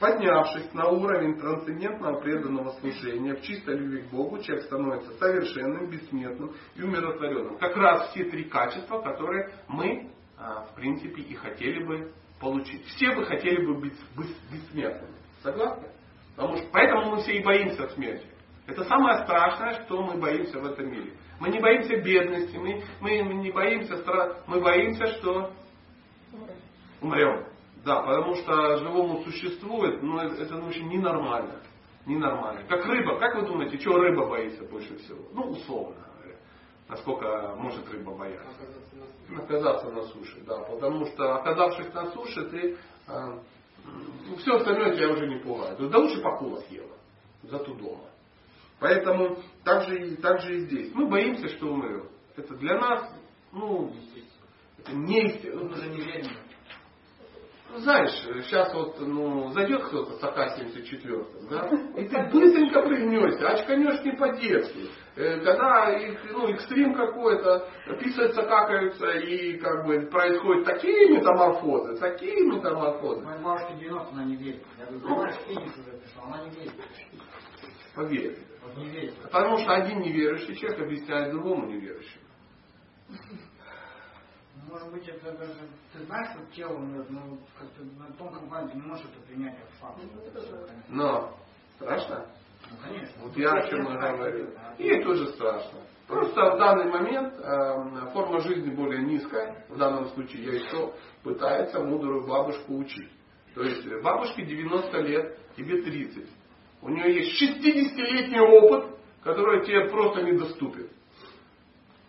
Поднявшись на уровень трансцендентного преданного служения в чистой любви к Богу, человек становится совершенным, бессмертным и умиротворенным. Как раз все три качества, которые мы, а, в принципе, и хотели бы получить. Все бы хотели бы быть бессмертными. Согласны? Потому что, поэтому мы все и боимся смерти. Это самое страшное, что мы боимся в этом мире. Мы не боимся бедности, мы, мы не боимся страха, мы боимся, что умрем. Да, потому что живому существует, но это, это очень ненормально. Ненормально. Как рыба. Как вы думаете, чего рыба боится больше всего? Ну, условно говоря. Насколько может рыба бояться? Оказаться на суше. Да, потому что оказавшись на суше, ты э, все остальное тебя уже не пугает. Да лучше акула съела. Зато дома. Поэтому так же, и, так же и здесь. Мы боимся, что умрем. Это для нас, ну, это не, уже не верим. Знаешь, сейчас вот ну, зайдет кто-то с АК-74, да, и ты быстренько прыгнешься, очканешь не по-детски. Э, когда ну, экстрим какой-то, писаются, какаются, и как бы происходят такие метаморфозы, такие метаморфозы. Моя бабушка 90, она не верит. Я говорю, понимаешь, физик уже пришел, она не верит. Поверь. Вот не верит. Потому что один неверующий человек объясняет другому неверующему. Может быть, это даже... Ты знаешь, что тело умрет, но как-то на тонком плане ты не можешь это принять как факт. Но страшно? Ну, конечно. Вот я о чем и говорю. И тоже страшно. Просто в данный момент э, форма жизни более низкая. В данном случае я еще пытается мудрую бабушку учить. То есть бабушке 90 лет, тебе 30. У нее есть 60-летний опыт, который тебе просто недоступен.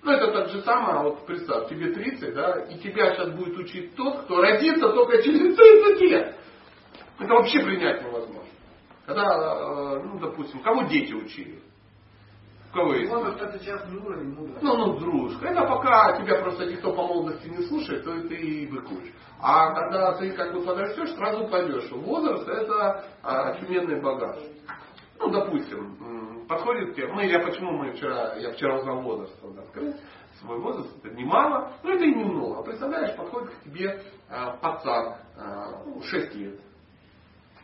Ну, это так же самое, вот представь, тебе 30, да, и тебя сейчас будет учить тот, кто родится только через 30 лет. Это вообще принять невозможно. Когда, э, ну, допустим, кого дети учили? Кого есть? Вот это сейчас уровень мудрости. Ну, ну, дружка. Это пока тебя просто никто по молодости не слушает, то ты и быкуешь. А когда ты как бы подрастешь, сразу пойдешь. Возраст это а, очуменный багаж. Ну, допустим, подходит к мы, я почему мы вчера, я вчера узнал возраст, вот, открыл свой возраст, это немало, но это и немного. А представляешь, подходит к тебе а, пацан, а, 6 лет,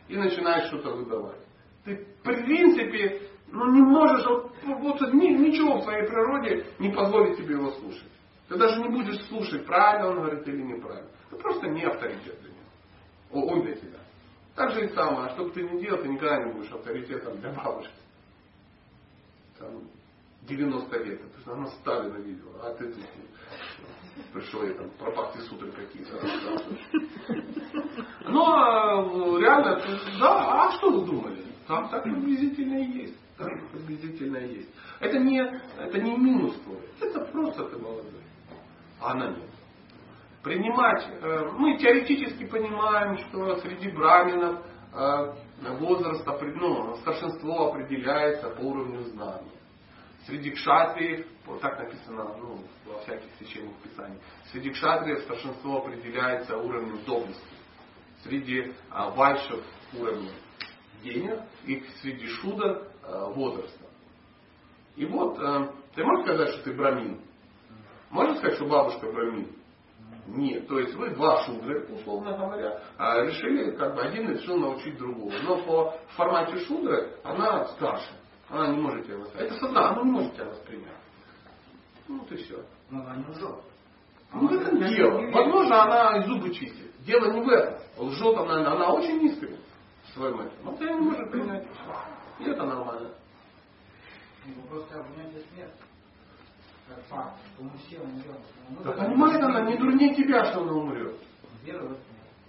и начинаешь что-то выдавать. Ты, в принципе, ну, не можешь, вот, вот, ничего в своей природе не позволит тебе его слушать. Ты даже не будешь слушать, правильно он говорит или неправильно. Ты просто не авторитет для него. Он для тебя. Так же и самое, что бы ты ни делал, ты никогда не будешь авторитетом для бабушки. Там 90 лет, ты она Сталина видела, а ты тут пришел и там про пахты сутры какие-то Но а, реально, да, а что вы думали? Там так приблизительно и есть. Так приблизительно и есть. Это не, это не минус твой, это просто ты молодой. А она нет принимать, э, мы теоретически понимаем, что среди браминов э, возраст, ну, старшинство определяется по уровню знаний. Среди кшатриев, вот так написано ну, во всяких священных писаниях, среди кшатриев старшинство определяется уровнем доблести. Среди а, вайшев уровнем денег и среди шуда а, возраста. И вот, а, ты можешь сказать, что ты брамин? Можешь сказать, что бабушка брамин? Нет. То есть вы два шудры, условно говоря, а решили, как бы один решил научить другого. Но по формате шудры она старше. Она не может тебя воспринять. Это сознание, она не может тебя воспринять. Ну вот и все. Но она не лжет. Ну в этом дело. Возможно, она зубы чистит. Дело не в этом. Лжет она, она очень искренне в своем этом. Но ты не может принять. И это нормально. Просто обнятие смерти как факт, что мы все умрем. Мы да понимает она не дурнее тебя, что она умрет.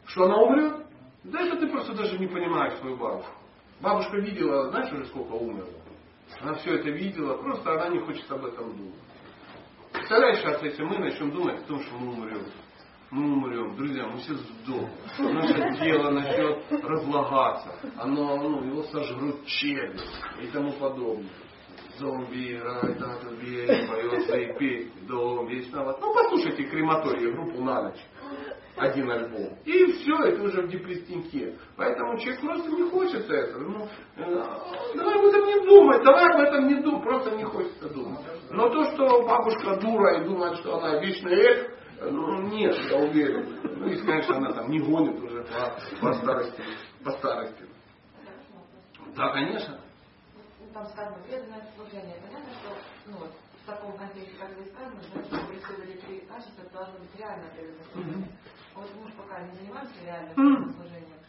Что она умрет? Да это ты просто даже не понимаешь свою бабушку. Бабушка видела, знаешь уже сколько умерла? Она все это видела, просто она не хочет об этом думать. Представляешь, сейчас если мы начнем думать о том, что мы умрем. Мы умрем, друзья, мы все сдохнем. Наше тело начнет разлагаться. Оно, ну, его сожрут черви и тому подобное зомби, рай, да, зомби, поет свои песни, до вечного. Ну, послушайте крематорию группу на ночь. Один альбом. И все, это уже в депрестинке. Поэтому человек просто не хочет этого. Ну, э, давай об этом не думать, давай об этом не думать, просто не хочется думать. Но то, что бабушка дура и думает, что она вечный эльф, ну, нет, я уверен. Ну, если, конечно, она там не гонит уже по, по старости. По старости. Да, конечно. Там сказано преданное служение. Понятно, что ну, вот, в таком контексте, как вы сказано, значит, преследовали три качества, это должно быть реально преданное служение. А вот мы же пока не занимаемся реальным преданным служением.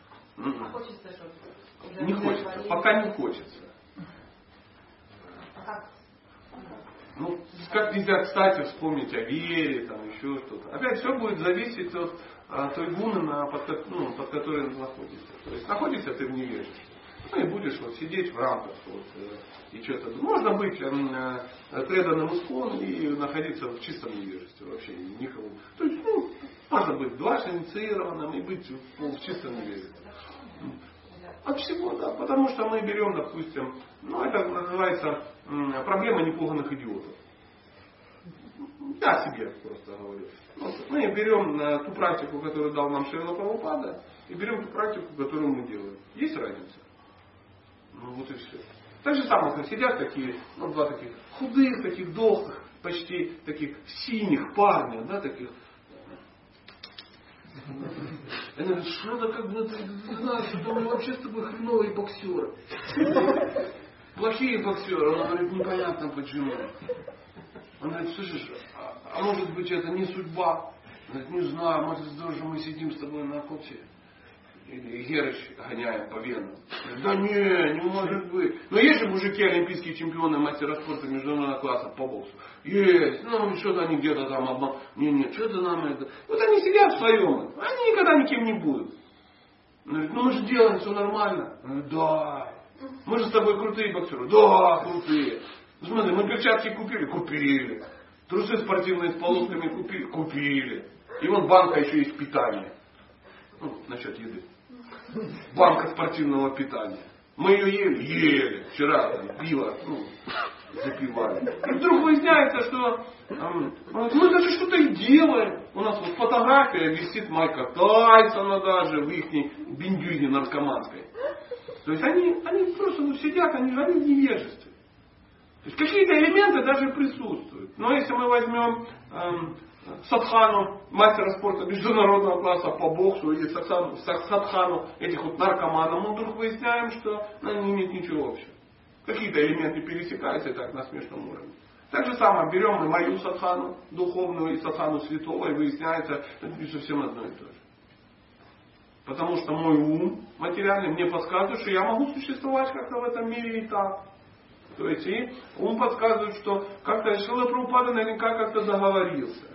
А хочется, чтобы уже Не хочется, пока не хочется. А как? Ну, как нельзя, кстати, вспомнить о вере, там еще что-то. Опять все будет зависеть от а, той гуны, на, под, ну, под которой он находится. То есть находишься ты в невежестве. Ну и будешь вот сидеть в рамках вот, э, и что-то. Можно быть м, э, преданным искон и находиться в чистом невежестве вообще никому. То есть, ну, можно быть дважды инициированным и быть в, в чистом невежестве. От всего, да. Потому что мы берем, допустим, ну это называется проблема непуганных идиотов. Я себе просто говорю. Мы берем э, ту практику, которую дал нам Шрила Прабхупада, и берем ту практику, которую мы делаем. Есть разница? Вот и все. Так же самое, как сидят такие, ну, два таких худых, таких дохлых, почти таких синих парня, да, таких. Они говорят, что-то как бы что мы вообще с тобой хреновые боксеры. Плохие боксеры. Он говорит, непонятно почему. Он говорит, слышишь, а, а может быть это не судьба? Он говорит, не знаю, может что мы сидим с тобой на коте. Или Герыч гоняем по венам. Да не, не может быть. Но есть же мужики, олимпийские чемпионы, мастера спорта международного класса по боксу. Есть. Ну, что-то они где-то там обман. Не, не, что-то нам это. Вот они сидят в своем. Они никогда никем не будут. Он говорит, ну мы же делаем все нормально. Говорит, да. Мы же с тобой крутые боксеры. Да, крутые. Ну, Смотри, мы перчатки купили? Купили. Трусы спортивные с полосками купили? Купили. И вон банка еще есть питания. Ну, насчет еды. Банка спортивного питания. Мы ее ели? Ели. Вчера там, пиво, ну, запивали. И вдруг выясняется, что эм, мы даже что-то и делаем. У нас вот фотография висит Майка Тайсона даже в их биндюзе наркоманской. То есть они, они просто вот сидят, они, они в невежестве. То есть какие-то элементы даже присутствуют. Но если мы возьмем эм, Садхану, мастера спорта международного класса по боксу, или Садхану, этих вот наркоманов, мы вдруг выясняем, что они не имеют ничего общего. Какие-то элементы пересекаются и так на смешном уровне. Так же самое берем и мою садхану духовную, и садхану святого, и выясняется, это не совсем одно и то же. Потому что мой ум материальный мне подсказывает, что я могу существовать как-то в этом мире и так. То есть и ум подсказывает, что как-то Шила Прабхупада наверняка как-то договорился.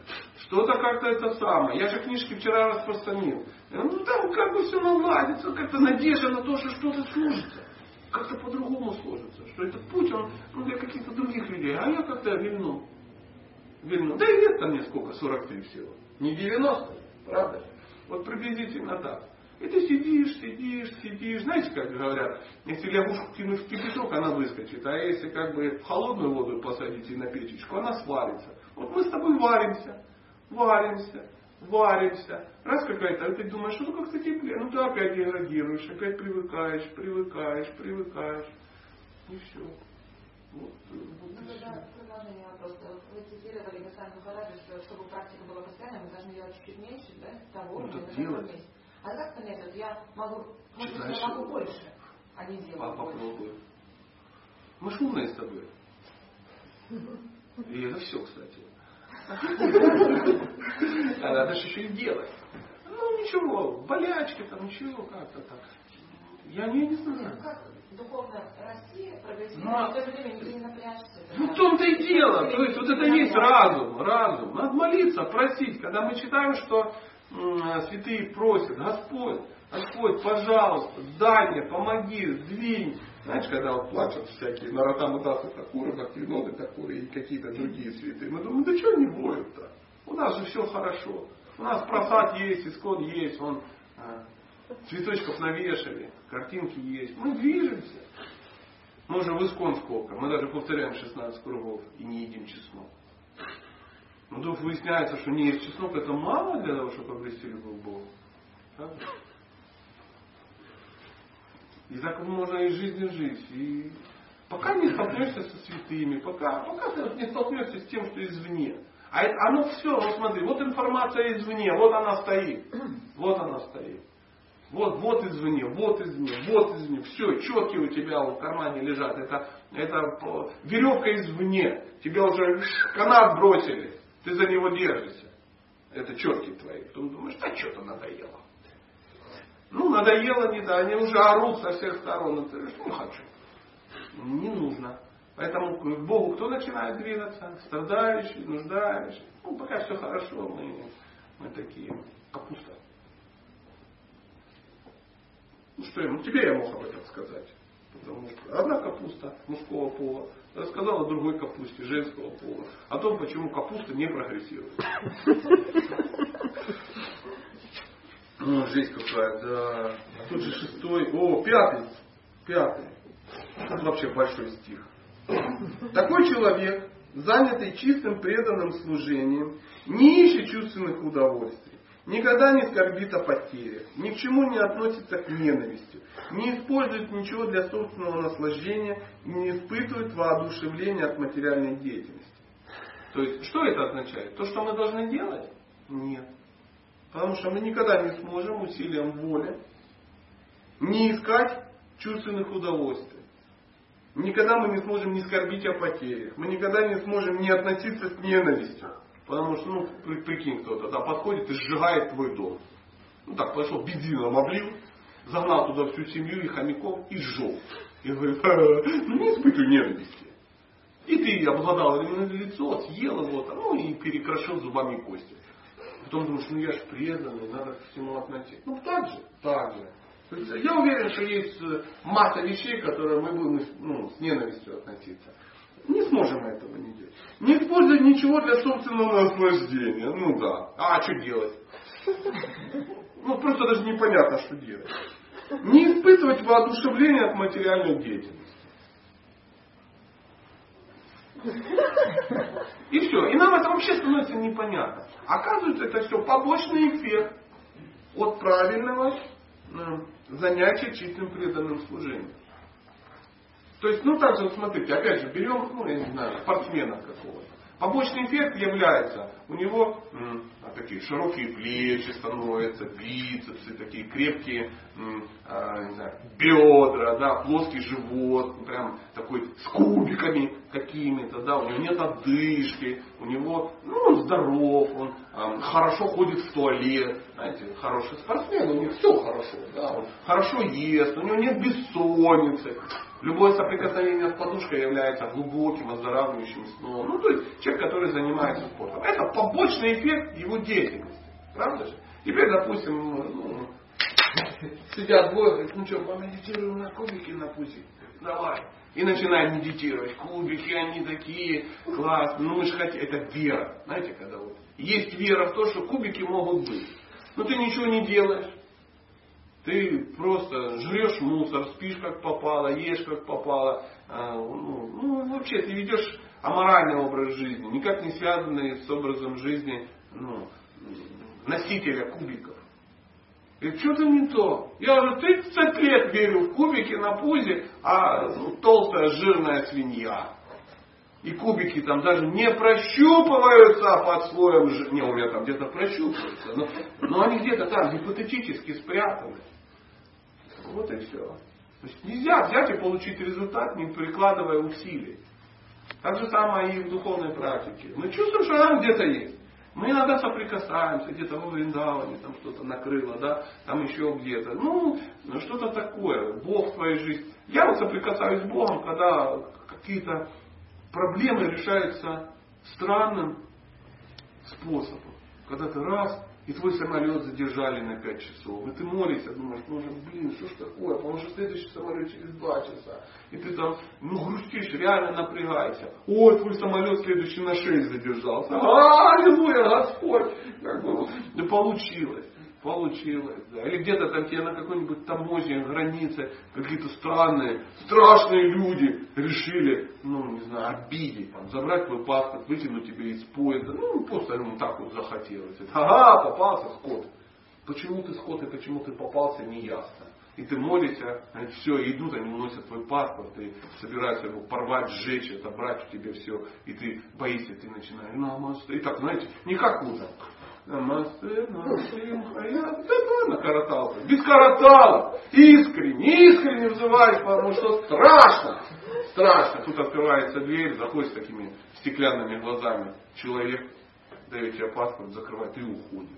Что-то как-то это самое. Я же книжки вчера распространил. Ну там как бы все наладится, как-то надежда на то, что что-то сложится. Как-то по-другому сложится. Что этот путь, он ну, для каких-то других людей. А я как-то вильну. Вильну. Да и лет там мне сколько, 43 всего. Не 90, правда? Вот приблизительно так. И ты сидишь, сидишь, сидишь. Знаете, как говорят, если лягушку кинуть в кипяток, она выскочит. А если как бы в холодную воду посадить и на печечку, она сварится. Вот мы с тобой варимся, варимся, варимся. Раз какая-то, а ты думаешь, что как-то теплее. Ну ты опять деградируешь, опять привыкаешь, привыкаешь, привыкаешь. И все. Вот, вот Ну, и тогда продолжение вопроса. Вы цитировали Гасан Махараджа, что чтобы практика была постоянной, мы должны делать чуть меньше, да, того, Ну, что так мы делать. А как понять, вот я могу, может быть, я могу больше, а не А делаю больше. попробуй. Мы ж умные с тобой. И это все, кстати. А надо же еще и делать. Ну ничего, болячки там, ничего, как-то так. Я не, не знаю. Как духовно расти, прогрессировать, Ну, в то же время не напрячься. Ну в том-то и дело. То есть вот это есть разум, разум. Надо молиться, просить. Когда мы читаем, что святые просят, Господь, Господь, пожалуйста, дай мне, помоги, сдвинь. Знаешь, когда вот плачут всякие Наратамутасы Такуры, Бхактивиноды Такуры и какие-то другие святые, мы думаем, да что они воют-то? У нас же все хорошо. У нас просад есть, исход есть, он а, цветочков навешали, картинки есть. Мы движемся. Мы уже в искон сколько. Мы даже повторяем 16 кругов и не едим чеснок. Но вдруг выясняется, что не есть чеснок, это мало для того, чтобы обрести любовь к Богу. Правда? И так можно из жизни жить. И пока не столкнешься со святыми, пока, пока ты не столкнешься с тем, что извне. А это, оно все, вот смотри, вот информация извне, вот она стоит. Вот она стоит. Вот, вот извне, вот извне, вот извне. Все, четкие у тебя в кармане лежат. Это, это веревка извне. Тебя уже канат бросили. Ты за него держишься. Это четкие твои. Потом думаешь, да что-то надоело. Ну, надоело, не да, они уже орут со всех сторон. И ты говоришь, ну, хочу. Не нужно. Поэтому к Богу кто начинает двигаться? Страдающий, нуждающий. Ну, пока все хорошо, мы, мы такие капуста. Ну что ему, тебе я мог об этом сказать. Потому что одна капуста мужского пола рассказала другой капусте женского пола о том, почему капуста не прогрессирует. Ну, жизнь какая, да. А тут же шестой, о, пятый, пятый. Это вообще большой стих. Такой человек, занятый чистым преданным служением, не ищет чувственных удовольствий, никогда не скорбит о потерях, ни к чему не относится к ненависти, не использует ничего для собственного наслаждения и не испытывает воодушевления от материальной деятельности. То есть, что это означает? То, что мы должны делать? Нет. Потому что мы никогда не сможем усилием воли не искать чувственных удовольствий. Никогда мы не сможем не скорбить о потерях. Мы никогда не сможем не относиться с ненавистью. Потому что, ну, прикинь, кто-то да, подходит и сжигает твой дом. Ну так, пошел, бензином облил, загнал туда всю семью и хомяков и сжег. И говорит, ну не испытывай ненависти. И ты обладал лицо, съел его, ну и перекрошил зубами кости. Потом думаешь, ну я же преданный, надо к всему относиться. Ну так же, так же. Я уверен, что есть э, масса вещей, которые мы будем ну, с ненавистью относиться. Не сможем этого не делать. Не использовать ничего для собственного наслаждения. Ну да. А что делать? Ну просто даже непонятно, что делать. Не испытывать воодушевление от материальной деятельности. И все. И нам это вообще становится непонятно. Оказывается, это все побочный эффект от правильного ну, занятия чистым преданным служением. То есть, ну так же, вот смотрите, опять же, берем, ну, я не знаю, спортсмена какого-то. Побочный эффект является, у него м, такие широкие плечи становятся, бицепсы, такие крепкие м, а, не знаю, бедра, да, плоский живот, прям такой с кубиками какими-то, да, у него нет одышки, у него, ну, он здоров, он э, хорошо ходит в туалет, знаете, хороший спортсмен, у него все хорошо, да, он хорошо ест, у него нет бессонницы, Любое соприкосновение с подушкой является глубоким, оздоравливающим сном. Ну, то есть человек, который занимается спортом. Это побочный эффект его деятельности. Правда же? Теперь, допустим, ну, сидят двое, ну что, помедитируем на кубике на пути? Давай. И начинаем медитировать. Кубики, они такие классные. Ну мы же хотим, это вера. Знаете, когда вот есть вера в то, что кубики могут быть. Но ты ничего не делаешь. Ты просто жрешь мусор, спишь как попало, ешь как попало. А, ну, ну, вообще ты ведешь аморальный образ жизни, никак не связанный с образом жизни ну, носителя кубиков. И что-то не то. Я уже 30 лет верю в кубики на пузе, а ну, толстая жирная свинья. И кубики там даже не прощупываются под слоем. Не, у меня там где-то прощупываются. Но, но они где-то там гипотетически спрятаны. Вот и все. То есть нельзя взять и получить результат, не прикладывая усилий. Так же самое и в духовной практике. Мы чувствуем, что она где-то есть. Мы иногда соприкасаемся, где-то во Вриндаване, там что-то накрыло, да, там еще где-то. Ну, что-то такое, Бог в твоей жизни. Я вот соприкасаюсь с Богом, когда какие-то проблемы решаются странным способом. Когда ты раз и твой самолет задержали на 5 часов. И ты молишься, думаешь, ну блин, что ж такое, потому что следующий самолет через 2 часа. И ты там, ну грустишь, реально напрягайся. Ой, твой самолет следующий на 6 задержался. Аллилуйя, Господь. Как бы, да получилось получилось. Да. Или где-то там тебе на какой-нибудь таможне, границе какие-то странные, страшные люди решили, ну, не знаю, обидеть, там, забрать твой паспорт, вытянуть тебе из поезда. Ну, просто ему так вот захотелось. Ага, попался скот. Почему ты скот и почему ты попался, не ясно. И ты молишься, они все, идут, они уносят твой паспорт, и собираются его порвать, сжечь, отобрать у тебя все. И ты боишься, ты начинаешь, намасте. И так, знаете, не как утром. Намасте, намасте, хаят. Да накоротался. Без коротала. Искренне, искренне взываешь, потому что страшно. Страшно. Тут открывается дверь, заходит с такими стеклянными глазами. Человек дает тебе паспорт, закрывает и уходит.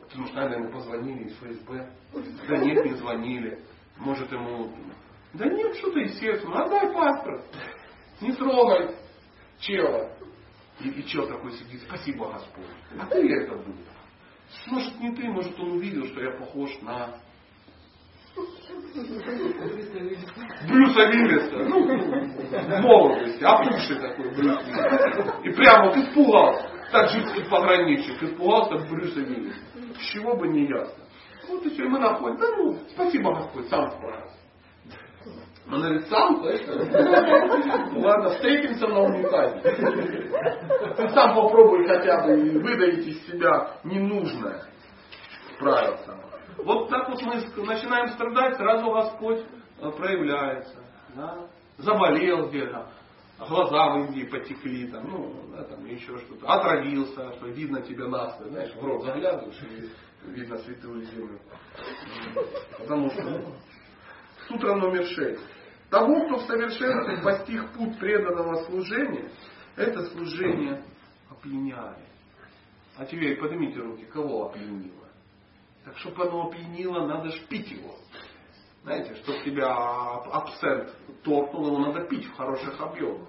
Потому что, наверное, ему позвонили из ФСБ. Да нет, не звонили. Может ему... Да нет, что ты сердца. Ну, отдай паспорт. Не трогай чела. И, и чел такой сидит, спасибо Господь. А ты это был. Может не ты, может он увидел, что я похож на Брюса Виллиса. Ну, молодости, опухший такой Брюс. И прямо вот испугался. Таджикский пограничник испугался Брюса Виллиса. Чего бы не ясно. Вот и все, и мы находим. Да ну, спасибо Господь, сам справился. Говорит, сам, ну, ладно, встретимся на унитазе. Ты сам попробуй хотя бы выдавить из себя ненужное. Справиться. Вот так вот мы начинаем страдать, сразу Господь э, проявляется. Да? Заболел где-то, глаза в Индии потекли, там, ну, да, там еще что-то. Отравился, что видно тебе настой, знаешь, в рот заглядываешь и видно святую землю. Потому что ну, сутра номер шесть. Того, кто в совершенстве постиг путь преданного служения, это служение опьяняет. А теперь поднимите руки, кого опьянило? Так чтобы оно опьянило, надо ж пить его. Знаете, чтобы тебя абсент торкнул, его надо пить в хороших объемах.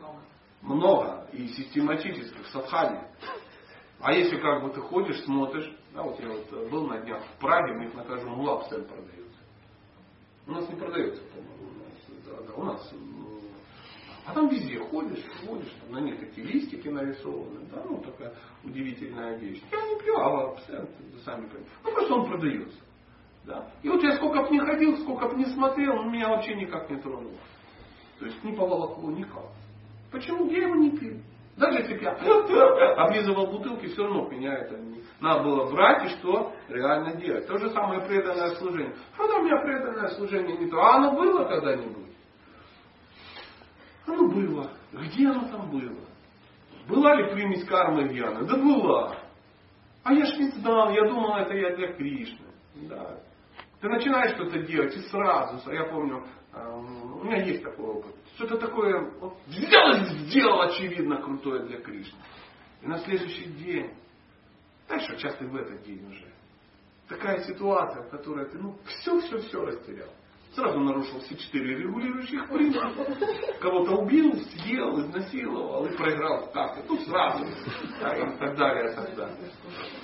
Много и систематически в садхане. А если как бы ты ходишь, смотришь, да, вот я вот был на днях в Праге, у них на каждом абсент продается. У нас не продается, по-моему. Да, у нас а там везде ходишь, ходишь, там на них такие листики нарисованы, да, ну такая удивительная вещь. Я не пью, а абсент, сами понимаете. Ну просто он продается. Да. И вот я сколько бы не ходил, сколько бы не смотрел, он меня вообще никак не тронул. То есть не поволокло никак. Почему? Я его не пил. Даже если бы я облизывал бутылки, все равно меня это не... Надо было брать и что реально делать. То же самое преданное служение. А у меня преданное служение не то. А оно было когда-нибудь? Где оно там было? Была ли примесь кармы Гьяны? Да была. А я ж не знал, я думал, это я для Кришны. Да. Ты начинаешь что-то делать и сразу, я помню, эм, у меня есть такой опыт. Что-то такое и сделал, очевидно, крутое для Кришны. И на следующий день, знаешь, что часто в этот день уже, такая ситуация, в которой ты ну, все-все-все растерял. Сразу нарушил все четыре регулирующих принципа. Кого-то убил, съел, изнасиловал и проиграл карты. Ну, сразу. Да, и так далее, и так далее.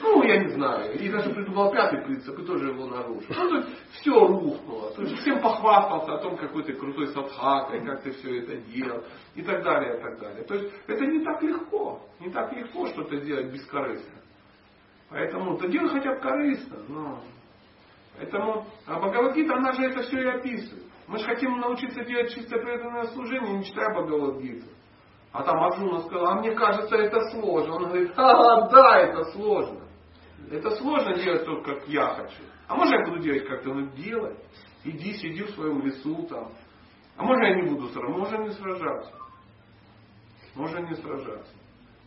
Ну, я не знаю. И даже придумал пятый принцип и тоже его нарушил. Ну, то есть все рухнуло. То есть всем похвастался о том, какой ты крутой садхакой, как ты все это делал. И так далее, и так далее. То есть это не так легко. Не так легко что-то делать бескорыстно. Поэтому, то делай хотя бы корыстно. Но Поэтому а Бхагавадгита, она же это все и описывает. Мы же хотим научиться делать чисто преданное служение, не читая Бхагавадгиту. А там Арджуна сказал, а мне кажется, это сложно. Он говорит, а, да, это сложно. Это сложно делать только как я хочу. А может я буду делать как ты? Ну делай. Иди, сиди в своем лесу там. А может я не буду сражаться? Можно не сражаться. Можно не сражаться.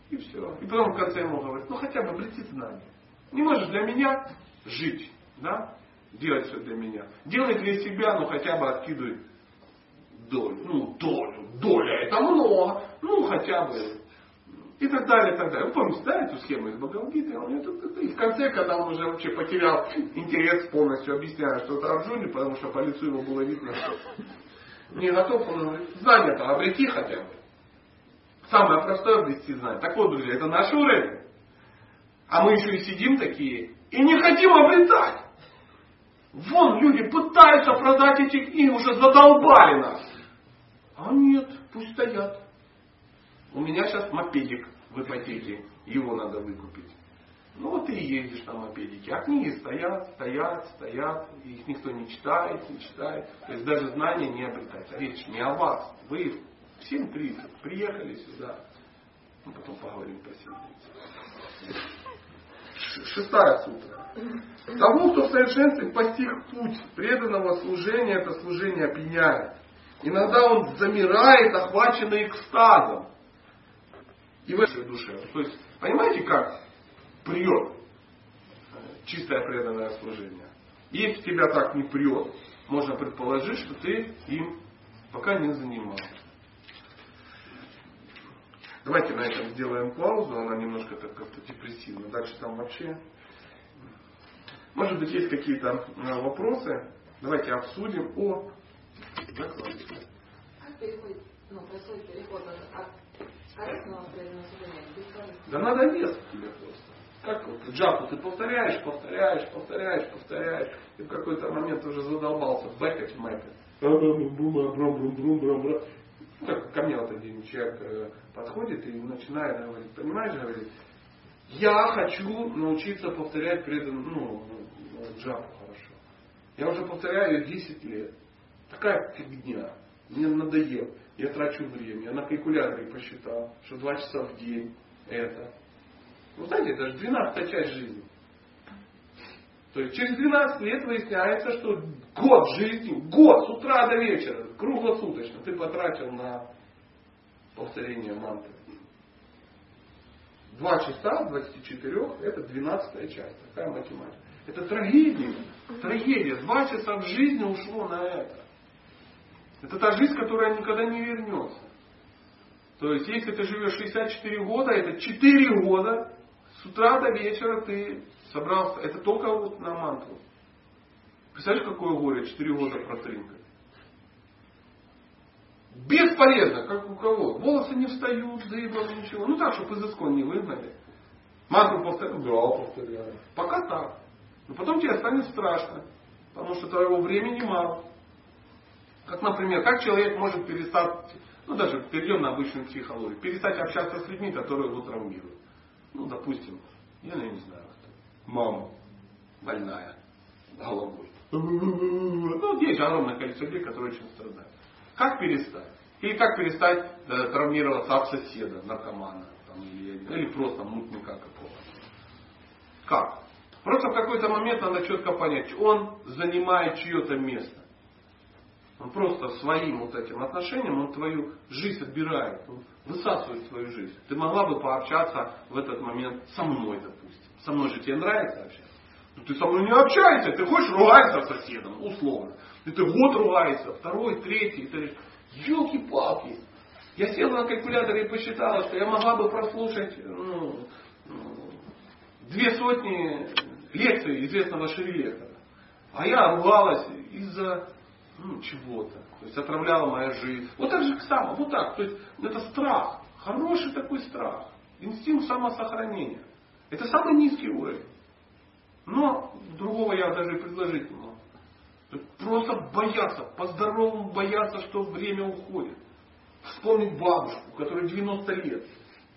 И все. И потом в конце ему говорит, ну хотя бы обрети знания. Не можешь для меня жить. Да? Делать все для меня. Делай для себя, но хотя бы откидывай долю. Ну, долю. Доля это много. Ну, хотя бы. И так далее, и так далее. Вы помните, да, эту схему из Бхагавадгиты? И в конце, когда он уже вообще потерял интерес полностью, объясняя что-то Арджуне, потому что по лицу его было видно, что не готов, он говорит, знание-то обрети хотя бы. Самое простое обрести знание. Так вот, друзья, это наш уровень. А мы еще и сидим такие и не хотим обретать. Вон люди пытаются продать эти книги, уже задолбали нас. А нет, пусть стоят. У меня сейчас мопедик в ипотеке, его надо выкупить. Ну вот ты и ездишь на мопедике. А книги стоят, стоят, стоят, их никто не читает, не читает. То есть даже знания не обретается. Речь не о вас. Вы в 7.30 приехали сюда. Ну, потом поговорим по 7.30. Шестая сутра. Тому, кто в совершенстве постиг путь преданного служения, это служение опьяняет. Иногда он замирает, охваченный экстазом. И в этой душе. То есть, понимаете, как прет чистое преданное служение. Если тебя так не прет, можно предположить, что ты им пока не занимался. Давайте на этом сделаем паузу, она немножко так как-то депрессивна. Дальше там вообще. Может быть, есть какие-то э, вопросы. Давайте обсудим о докладе. Как переходит, ну, происходит переход от, корыстного к бескорыстному? Да надо вес тебе просто. Как вот джапу ты повторяешь, повторяешь, повторяешь, повторяешь, и в какой-то момент уже задолбался бэкать, мэкать. Ну, Как ко мне вот один человек э, подходит и начинает говорить, понимаешь, говорит, я хочу научиться повторять предан, ну, джапу хорошо. Я уже повторяю ее 10 лет. Такая фигня. Мне надоело. Я трачу время. Я на калькуляторе посчитал, что 2 часа в день это. Вы знаете, это же 12 часть жизни. То есть через 12 лет выясняется, что год жизни, год с утра до вечера, круглосуточно ты потратил на повторение мантры. Два часа 24 это 12 часть. Такая математика. Это трагедия. Трагедия. Два часа в жизни ушло на это. Это та жизнь, которая никогда не вернется. То есть, если ты живешь 64 года, это 4 года, с утра до вечера ты собрался. Это только вот на мантру. Представляешь, какое горе 4 года Бесполезно, как у кого. Волосы не встают, дыбом, ничего. Ну так, чтобы из искон не выгнали. Мантру повторяю, да, повторяю. Пока так. Но потом тебе станет страшно. Потому что твоего времени мало. Как, например, как человек может перестать, ну даже перейдем на обычную психологию, перестать общаться с людьми, которые его травмируют. Ну, допустим, я не знаю, кто. Мама больная головой. Ну, есть огромное количество людей, которые очень страдают. Как перестать? Или как перестать э, травмироваться от соседа, наркомана, там, или, или просто мутника какого-то. Как? Просто в какой-то момент надо четко понять, он занимает чье-то место. Он просто своим вот этим отношением, он твою жизнь отбирает, он высасывает свою жизнь. Ты могла бы пообщаться в этот момент со мной, допустим. Со мной же тебе нравится общаться. Но ты со мной не общаешься, ты хочешь ругаться с соседом, условно. Ты год ругаешься, второй, третий, и ты елки-палки. Я села на калькуляторе и посчитала, что я могла бы прослушать ну, две сотни лекций известного шевелектора. А я ругалась из-за ну, чего-то. То есть отравляла моя жизнь. Вот так же само, вот так. То есть это страх. Хороший такой страх. Инстинкт самосохранения. Это самый низкий уровень. Но другого я даже и предложить не могу. Просто бояться, по-здоровому бояться, что время уходит. Вспомнить бабушку, которой 90 лет.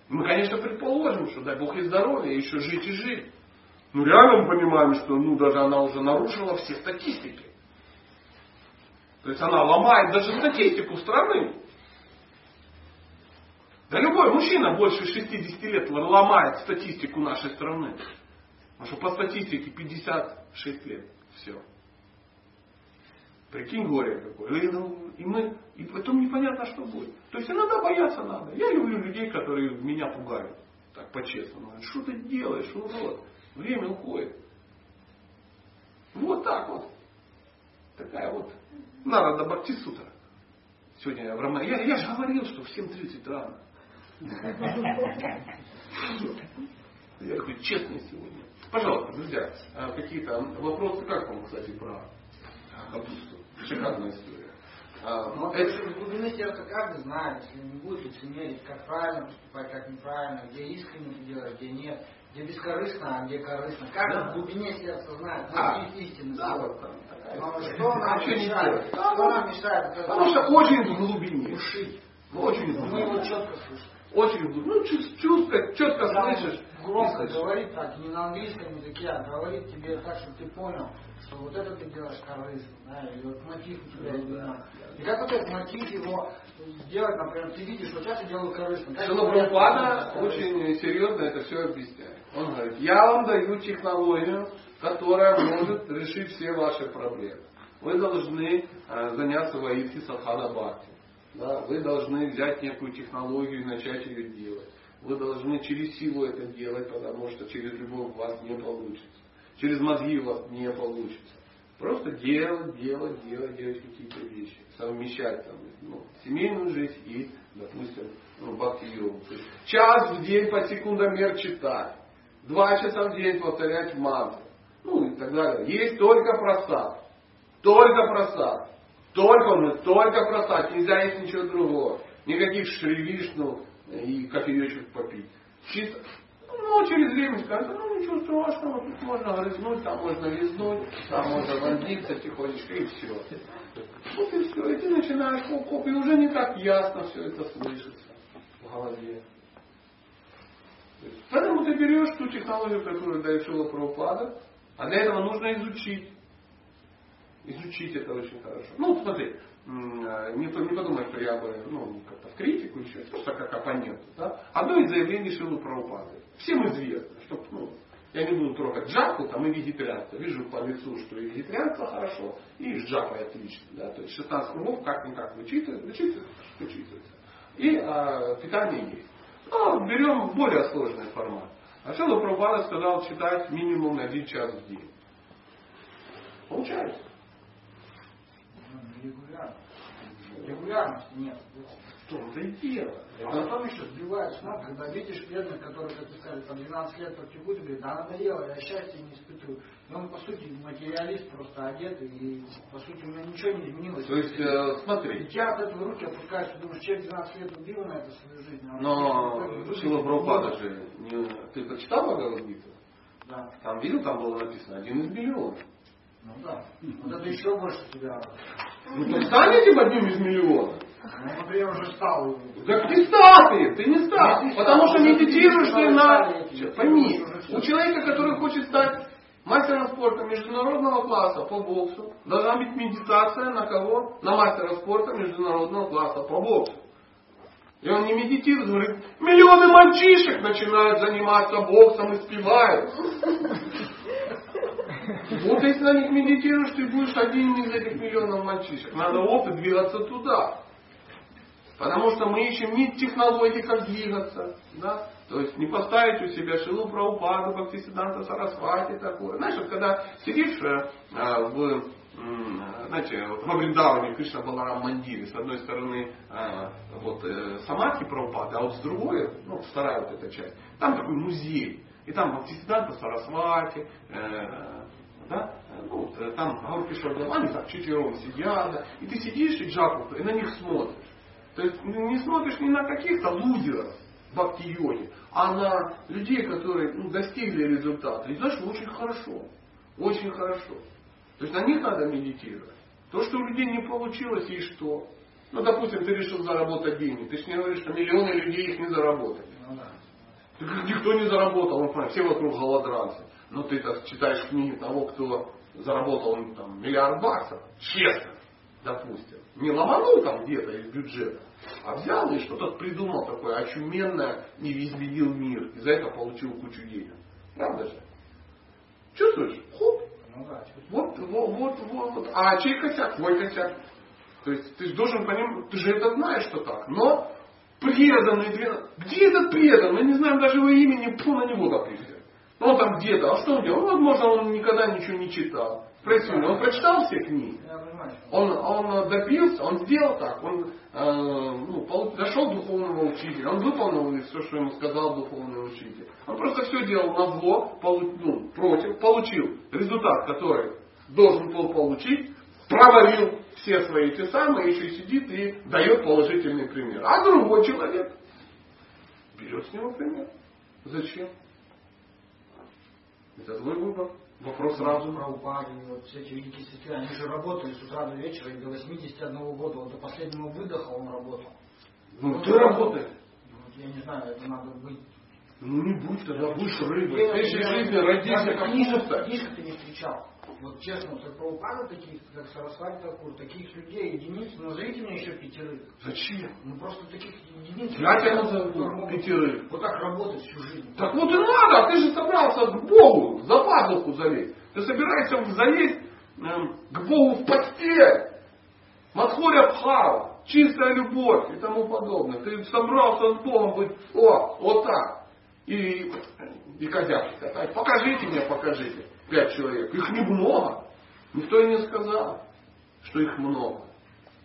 Мы, конечно, предположим, что дай Бог ей здоровья, еще жить и жить. Но реально мы понимаем, что ну, даже она уже нарушила все статистики. То есть она ломает даже статистику страны. Да любой мужчина больше 60 лет ломает статистику нашей страны. Потому что по статистике 56 лет. Все. Прикинь, горе какое. И, ну, и, мы, и потом непонятно, что будет. То есть иногда бояться надо. Я люблю людей, которые меня пугают. Так по-честному. Что ты делаешь, урод? Время уходит. Вот так вот. Такая вот. Надо до Бхакти Сутра. Сегодня я в Романе. Я, я же говорил, что в 7.30 рано. Я такой честный сегодня. Пожалуйста, друзья, а какие-то вопросы, как вам, кстати, про капусту? Шикарная история. А, Но это- из глубины сердца каждый знает, если не будет лицемерить, как правильно поступать, как неправильно, где искренне ты делаешь, где нет, где бескорыстно, а где корыстно. Каждый Да. в глубине сердца знает, А, но есть истины. да, вот там Но история. что А нам что не мешает? делать? Что нам мешает? Потому что очень в глубине. ушить. Очень в Мы его глубине. четко слышим. Очень в глубине. Ну, чувств- чувств, четко Да, слышишь. Громко говорит так, не на английском языке, а говорит тебе так, чтобы ты понял, что вот это ты делаешь корыстно, да, или вот мотив у тебя именно. И как вот этот мотив его сделать, например, ты видишь, вот я это делаю корыстно. Прабхупада сделать? очень серьезно это все объясняет. Он говорит, я вам даю технологию, которая может решить все ваши проблемы. Вы должны э, заняться воитхи садхана бхакти. Да? Вы должны взять некую технологию и начать ее делать. Вы должны через силу это делать, потому что через любовь у вас не получится. Через мозги у вас не получится. Просто делать, делать, делать, делать какие-то вещи. Совмещать там, ну, семейную жизнь и, допустим, ну, бхакти йогу. То есть час в день по секундомер читать. Два часа в день повторять мантры. Ну и так далее. Есть только просад. Только просад. Только, ну, только просад. Нельзя есть ничего другого. Никаких шривишну и кофеечек попить. Чисто, ну, через время скажут, ну, ничего страшного, тут можно грызнуть, там можно лизнуть, там можно вонзиться тихонечко, и все. Вот и все. И ты начинаешь хоп-хоп, и уже не так ясно все это слышится в голове. Поэтому ты берешь ту технологию, которую дает Шила Прабхупада, а для этого нужно изучить. Изучить это очень хорошо. Ну, смотри, э, не, не подумай, что я бы ну, как-то в критику еще, просто как оппонент. Да? Одно из заявлений Шилы Прабхупады. Всем известно, что ну, я не буду трогать джапу там, и вегетарианство. Вижу по лицу, что и вегетарианство хорошо, и с джапой отлично. Да? То есть 16 кругов как-никак вычитывается, вычитывается, вычитывается. И а, питание есть. Ну, берем более сложный формат. А Шила Прабхупада сказал читать минимум на один час в день. Получается. Регулярно. Регулярности нет. Том-то и дело. А потом еще сбивают с ног, когда видишь бедных, которые, как ты сказали, по 12 лет практикуют, говорит, да надоело, я счастья не испытываю. И он, по сути, материалист просто одет, и, по сути, у него ничего не изменилось. То есть, э, смотри, И я от этого руки опускаюсь, и думаешь, человек 12 лет убил на это свою жизнь. а но Шила Прабхупада же, не- ты прочитал Бхагавадгиту? Да. Там видел, там было написано один из миллионов. Ну да. Вот это еще больше тебя. Ну так стань этим одним из миллионов. Ну, например, уже стал. Так не стал ты, ты не стал. Не. Потому что медитируешь ты ты на... Пойми, у человека, который хочет стать мастером спорта международного класса по боксу, должна быть медитация на кого? На мастера спорта международного класса по боксу. И он не медитирует, говорит, миллионы мальчишек начинают заниматься боксом и спевают. Вот если на них медитируешь, ты будешь один из этих миллионов мальчишек. Надо опыт двигаться туда. Потому что мы ищем не технологии, как двигаться. Да? То есть не поставить у себя Шилу Праупаду, Бхактисиданта Сарасвати такое. Знаешь, вот когда сидишь э, э, в, э, знаете, вот во Вриндаване Кришна Баларам Мандире, с одной стороны э, вот, э, Самадхи Праупады, а вот с другой, ну, вторая вот эта часть, там такой музей. И там Бхактисиданта Сарасвати, э, да? Ну, э, там Гаурки они так четвером сидят, да? и ты сидишь и джапу, и на них смотришь. То есть ну, не смотришь не на каких-то лузеров бхакти-йоги, а на людей, которые ну, достигли результата. И знаешь, очень хорошо. Очень хорошо. То есть на них надо медитировать. То, что у людей не получилось, и что? Ну, допустим, ты решил заработать деньги. Ты же не говоришь, что миллионы людей их не заработали. Ну да. Никто не заработал, понимает, все вокруг голодранцы. Но ты так читаешь книги того, кто заработал ну, там, миллиард баксов, честно, допустим. Не ломанул там где-то из бюджета, а взял и что-то придумал такое очуменное и изменил мир. И за это получил кучу денег. Правда же? Чувствуешь? Хоп. Ну да. Вот, вот, вот, вот, вот. А чей косяк? Твой косяк. То есть ты же должен понимать, ты же это знаешь, что так. Но преданный, где этот преданный? Мы не знаем даже его имени, фу на него допустим. Ну он там где-то, а что он делал? Ну, возможно, он никогда ничего не читал. Него, он прочитал все книги? Он, он добился, он сделал так, он э, ну, нашел духовного учителя, он выполнил все, что ему сказал духовный учитель. Он просто все делал на зло, ну, против, получил результат, который должен был получить, провалил все свои те самые, еще и сидит и дает положительный пример. А другой человек берет с него пример. Зачем? Это твой выбор. Вопрос сразу. Прабхупады, вот все эти великие святые, они же работали с утра до вечера, и до 81 года, вот до последнего выдоха он работал. Ну, ты работаешь. Вот я не знаю, это надо быть Ну не будь тогда, будешь рыбой. Я- В следующей я- жизни родишься даже как пуста. Книжек ты не встречал. Вот честно, вот от Прабхупада таких, как Сарасвати Такур, таких людей единиц, назовите мне еще пятерых. Зачем? Ну просто таких единиц. Я тебя назову пятерых. Вот так работать всю жизнь. Так вот и надо, ты же собрался к Богу, за пазуху залезть. Ты собираешься залезть эм, к Богу в постель. Мадхуря Бхава, чистая любовь и тому подобное. Ты собрался с Богом быть, о, вот так. И, и козявки. Покажите мне, покажите. Пять человек. Их немного. Никто и не сказал, что их много.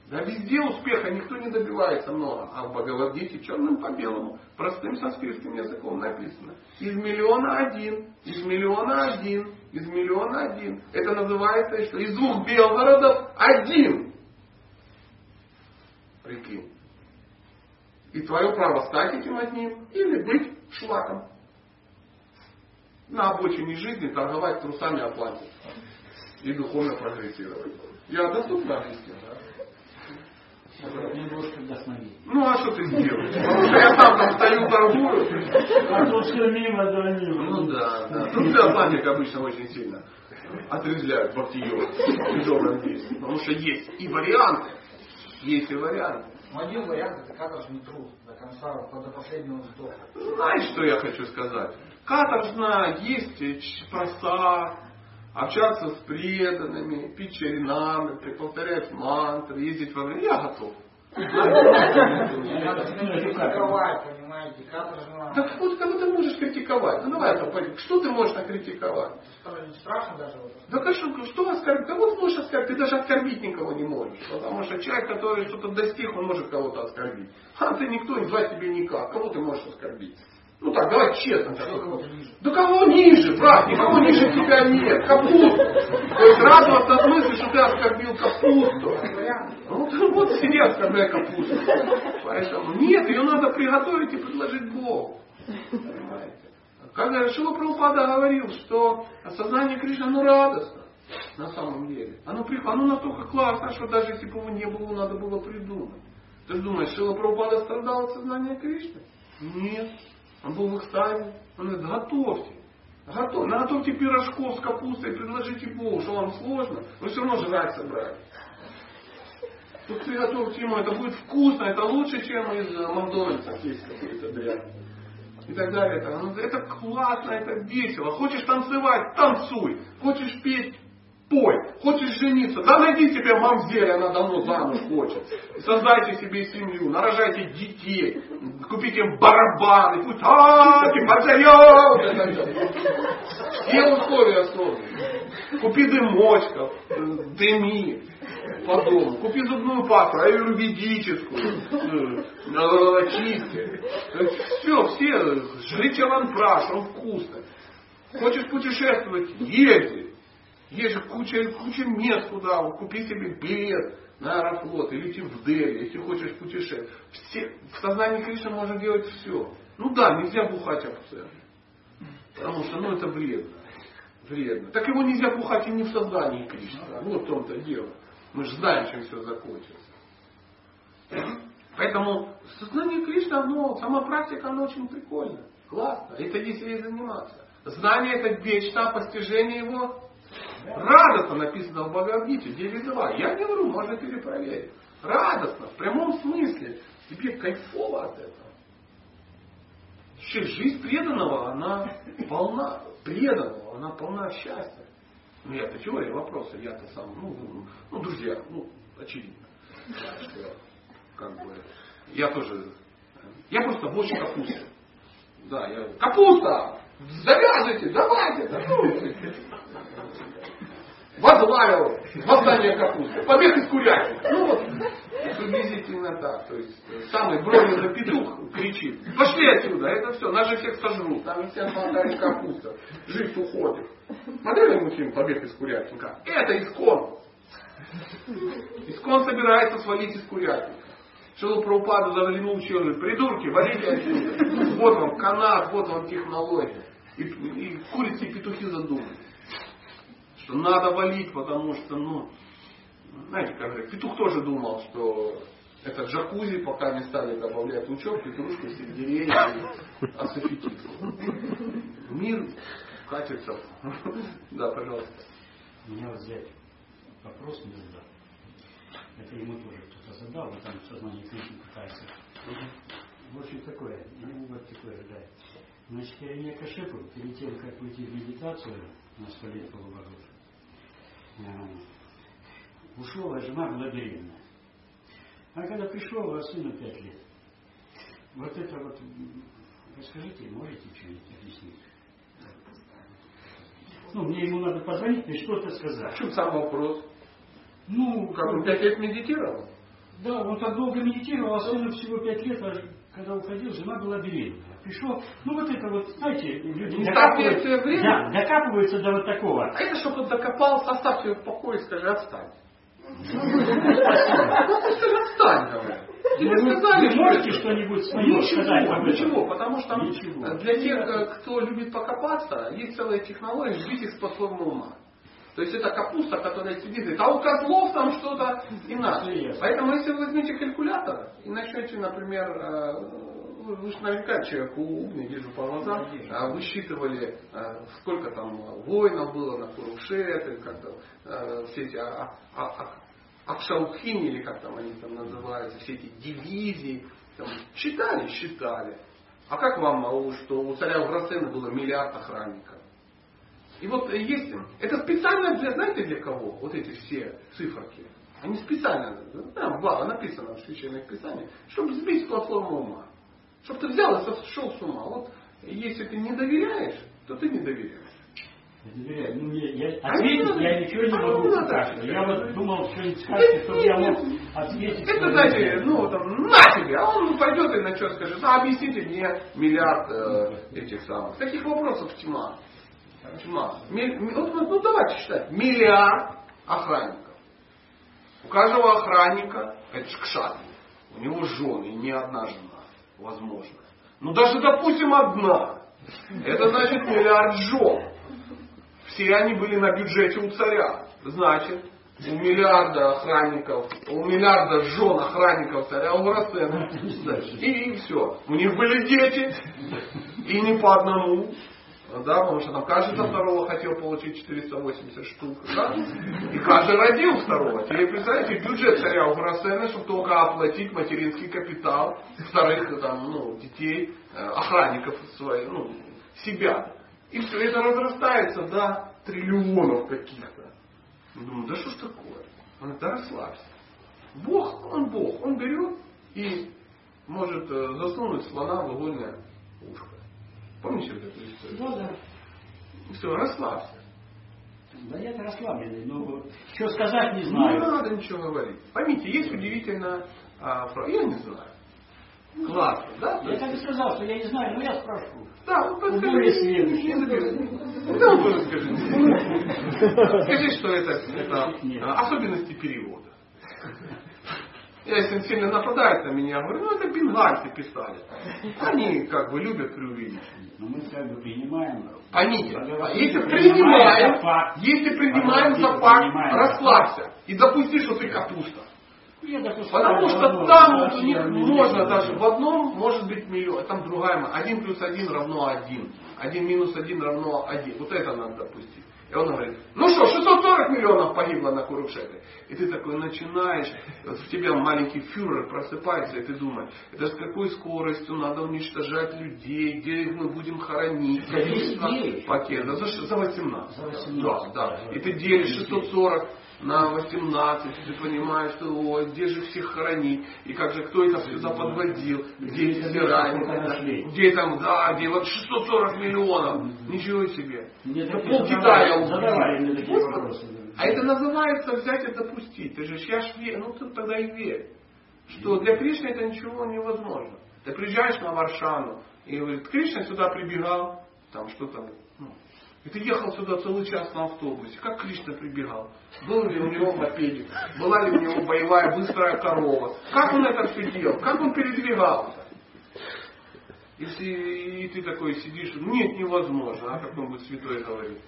Да везде успеха никто не добивается много. А в Бхагавадгите черным по белому, простым санскритским языком написано. Из миллиона один, из миллиона один, из миллиона один. Это называется, что из двух Белгородов один. Прикинь. И твое право стать этим одним или быть шлаком. На обочине жизни торговать трусами оплатить. И духовно прогрессировать. Я доступно объяснил, да? Ну а что ты сделаешь? Потому что я сам там стою, торгую. А то все мимо, да мимо. Ну да, да. Тут Атлантик обычно очень сильно отрезвляют в тяжелом месте. Потому что есть и варианты. Есть и варианты. Один вариант это каторжный труд до конца, до последнего вздоха. Знаешь, что я хочу сказать? Каторжна есть просад, общаться с преданными, пить чаринамы, повторять мантры, ездить во время. Я готов. Надо критиковать. Так вот, кого ты можешь критиковать? Ну давай, Папа, что ты можешь накритиковать? Страшно даже. Да конечно, что оскорбить? Кого ты можешь оскорбить? Ты даже оскорбить никого не можешь. Потому что человек, который что-то достиг, он может кого-то оскорбить. А ты никто, и звать тебе никак. Кого ты можешь оскорбить? Ну так, давай честно. Что кого-то ниже. Да кого ниже, брат? Никого ниже тебя нет. Капусту. То есть радоваться от мысли, что ты оскорбил капусту. Ну ты вот сиди, оскорбляй капусту. Поэтому нет, ее надо приготовить и предложить Богу. Понимаете? Когда Шила Прабхупада говорил, что осознание Кришны, оно радостно. На самом деле. Оно, оно настолько классно, что даже если бы его не было, надо было придумать. Ты же думаешь, Шила Прабхупада страдал от сознания Кришны? Нет. Он был в экстазе. Он говорит, готовьте. Готов, наготовьте пирожков с капустой, предложите Богу, что вам сложно, вы все равно жрать собрали. Тут приготовьте ему, это будет вкусно, это лучше, чем из э, Макдональдса есть какой-то дрянь. И так далее. Это, это классно, это весело. Хочешь танцевать, танцуй. Хочешь петь, пой. Хочешь жениться, да найди себе мамзель, она давно замуж хочет. Создайте себе семью, нарожайте детей, купите им барабаны, пусть поцарев, это всё. Все условия созданы. Купи дымочков, э, дыми по дому. Купи зубную пасту, аюрведическую, э, чистки. Все, все, жри чаванпраш, он вкусный. Хочешь путешествовать, езди. Есть же куча, куча мест куда. Купи себе билет на Аэрофлот и лети в Дели, если хочешь путешествовать. Все, в сознании Кришны можно делать все. Ну да, нельзя бухать абсцент. Потому что ну, это вредно. Вредно. Так его нельзя бухать и не в сознании Кришны. Вот в том-то дело. Мы же знаем, чем все закончится. Поэтому сознание Кришны, оно, сама практика, она очень прикольная. Классно. Это если ей заниматься. Знание это мечта, постижение его радостно написано в Бхагавдгите, 9.2. Я не вру, можно перепроверить. Радостно, в прямом смысле. Тебе кайфово от этого. Вообще жизнь преданного, она полна, преданного, она полна счастья. Ну, я-то теория вопроса, я-то сам, ну, ну, ну, друзья, ну, очевидно. Что, как бы, я тоже, я просто больше капусты. Да, я, капуста! Завязывайте, давайте, да, ну, возглавил восстание капусты, побег из курятника. Ну вот, приблизительно так. То есть самый бронзовый петух кричит, пошли отсюда, это все, нас же всех сожрут, там всем хватает капуста, жизнь уходит. Смотрели мы фильм «Побег из курятника»? Это искон. Искон собирается свалить из курятника. Шилу Праупада заглянул в челюсть, придурки, валите отсюда. Вот вам канат, вот вам технология. И, и курицы и петухи задумали что надо валить, потому что, ну, знаете, как же, петух тоже думал, что это джакузи, пока не стали добавлять лучок, петрушку, сельдерей и асофетицу. Мир катится. Да, пожалуйста. Меня вот взять вопрос не задал. Это ему тоже кто-то задал, но там в сознании книжки пытается. В общем, такое, ему вот такое да. Значит, Иеремия Кашепу, перед тем, как уйти в медитацию на сто лет полубогов, ушел, а жена была беременна. А когда пришел, а сыну пять лет. Вот это вот, расскажите, можете что-нибудь объяснить? Ну, мне ему надо позвонить и что-то В сказать. чем сам вопрос? Ну, Как он пять лет медитировал? Да, он так долго медитировал, а сыну всего пять лет, а когда уходил, жена была беременна. Пришел, ну вот это вот, знаете, люди докапываются, время. да, докапываются до вот такого. А это, чтобы он докопался, оставь его в покое и скажи, отстань. Отстань, говорят. Тебе Ну, вы- сказали, вы можете что-нибудь свое сказать Ничего, об этом? ничего, потому что Ничего. для тех, э, кто любит покопаться, есть целая технология сбить их с ума. То есть это капуста, которая сидит, говорит, а у козлов там что-то иначе. Поэтому если вы возьмете калькулятор и начнете, например, э, вы, вы же наверняка человек умный, вижу по глазам, а, высчитывали, э, сколько там воинов было на Курушет, или как там, э, все эти а- а- а- Акшаухини, или как там они там называются, все эти дивизии, там, считали, считали. А как вам, а, что у царя Уграцена было миллиард охранников? И вот есть, это специально для, знаете для кого? Вот эти все циферки. Они специально, там написано в священных писаниях, чтобы сбить с платформы ума. Чтобы ты взял и сошел с ума. Вот если ты не доверяешь, то ты не доверяешь. Я доверяю. Ну, мне, я, А ответить надо. я ничего не А могу пока что. Я вот думал, что-нибудь скажете, чтобы я мог ответить. Это, знаете, ну, там, на тебе, а он пойдет и начнет скажет, а объясните мне миллиард э, этих самых. Таких вопросов тьма. Тьма. Ми- вот, ну, давайте считать. Миллиард охранников. У каждого охранника, это ж кшатри, у него жены, не одна жена, возможно. Ну, даже, допустим, одна. Это значит миллиард жен. Все они были на бюджете у царя. Значит, у миллиарда охранников, у миллиарда жен охранников царя Уграцена. И, все. У них были дети. И не по одному. Да, потому что там каждый за второго хотел получить 480 штук. Да? И каждый родил второго. Теперь представляете, бюджет царя Уграцена, чтобы только оплатить материнский капитал вторых там, ну, детей, э, охранников своих, ну, себя. И все это разрастается до триллионов каких-то. Думаю, да что ж такое? Он говорит, да расслабься. Бог, он Бог, он берет и может э, засунуть слона в игольное ушко. Помните вот эту историю? Ну, да. Все, расслабься. Да я-то расслабленный, но что сказать не Не знаю. надо ничего говорить. Поймите, есть удивительно, а, я не знаю. Классно, да? Я так и сказал, что я не знаю, но я спрошу. Да, ну подскажи. Не. Да, вы тоже скажите. Скажи, что это, это а, особенности перевода. Я, если сильно нападает на меня, говорю, ну это бенгальцы писали. Они как бы любят преувеличить. Но мы как бы принимаем. Поговорите, если принимаем факт. если принимаем за факт, расслабься и допусти, что ты капуста. Я Потому что там у них я можно даже в одном может быть миллион, там другая, один плюс один равно один, один минус один равно один. Вот это надо допустить. И он говорит, ну что, 640 миллионов погибло на Курушеве. И ты такой начинаешь, вот в тебя маленький фюрер просыпается, и ты думаешь, это с какой скоростью надо уничтожать людей, где их мы будем хоронить. За весь мир? Пакет, за, за 18. За 18. Да, да. И ты делишь 640 на 18, и ты понимаешь, что о, где же всех хоронить, и как же кто это сюда подводил, где эти все раненые, где там, да, где вот 640 миллионов, ничего себе. Мне Ну, пол Китая убили. А это называется взять и допустить. Ты же, я ж верю, ну ты тогда и верь. Что для Кришны это ничего невозможно. Ты приезжаешь на Варшану, и говорит, Кришна сюда прибегал, там что-то, ну, и ты ехал сюда целый час на автобусе. Как Кришна прибегал? Был ли у него мопедик? Была ли у него боевая быстрая корова? Как он это все делал? Как он передвигался? Если и ты такой сидишь, нет, невозможно, а какой-нибудь святой говорит.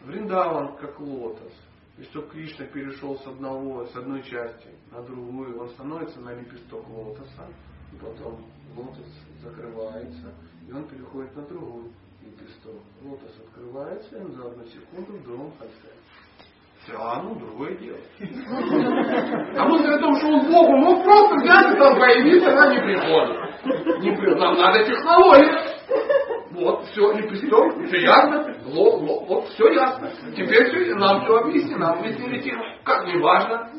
Вриндаван как лотос. И чтобы Кришна перешел с одного, с одной части на другую, он становится на лепесток лотоса, и потом лотос закрывается, и он переходит на другую лепесток. Лотос открывается, и за одну секунду другом конце. Все, а ну другое дело. А мысль о том, что он Богу мог просто взять и там появиться, она не приходит. Нам надо технология. Вот, все, лепесток, все ясно, ло, ло, вот, все ясно. Теперь все, нам все объяснено, объяснили тихо, как не важно.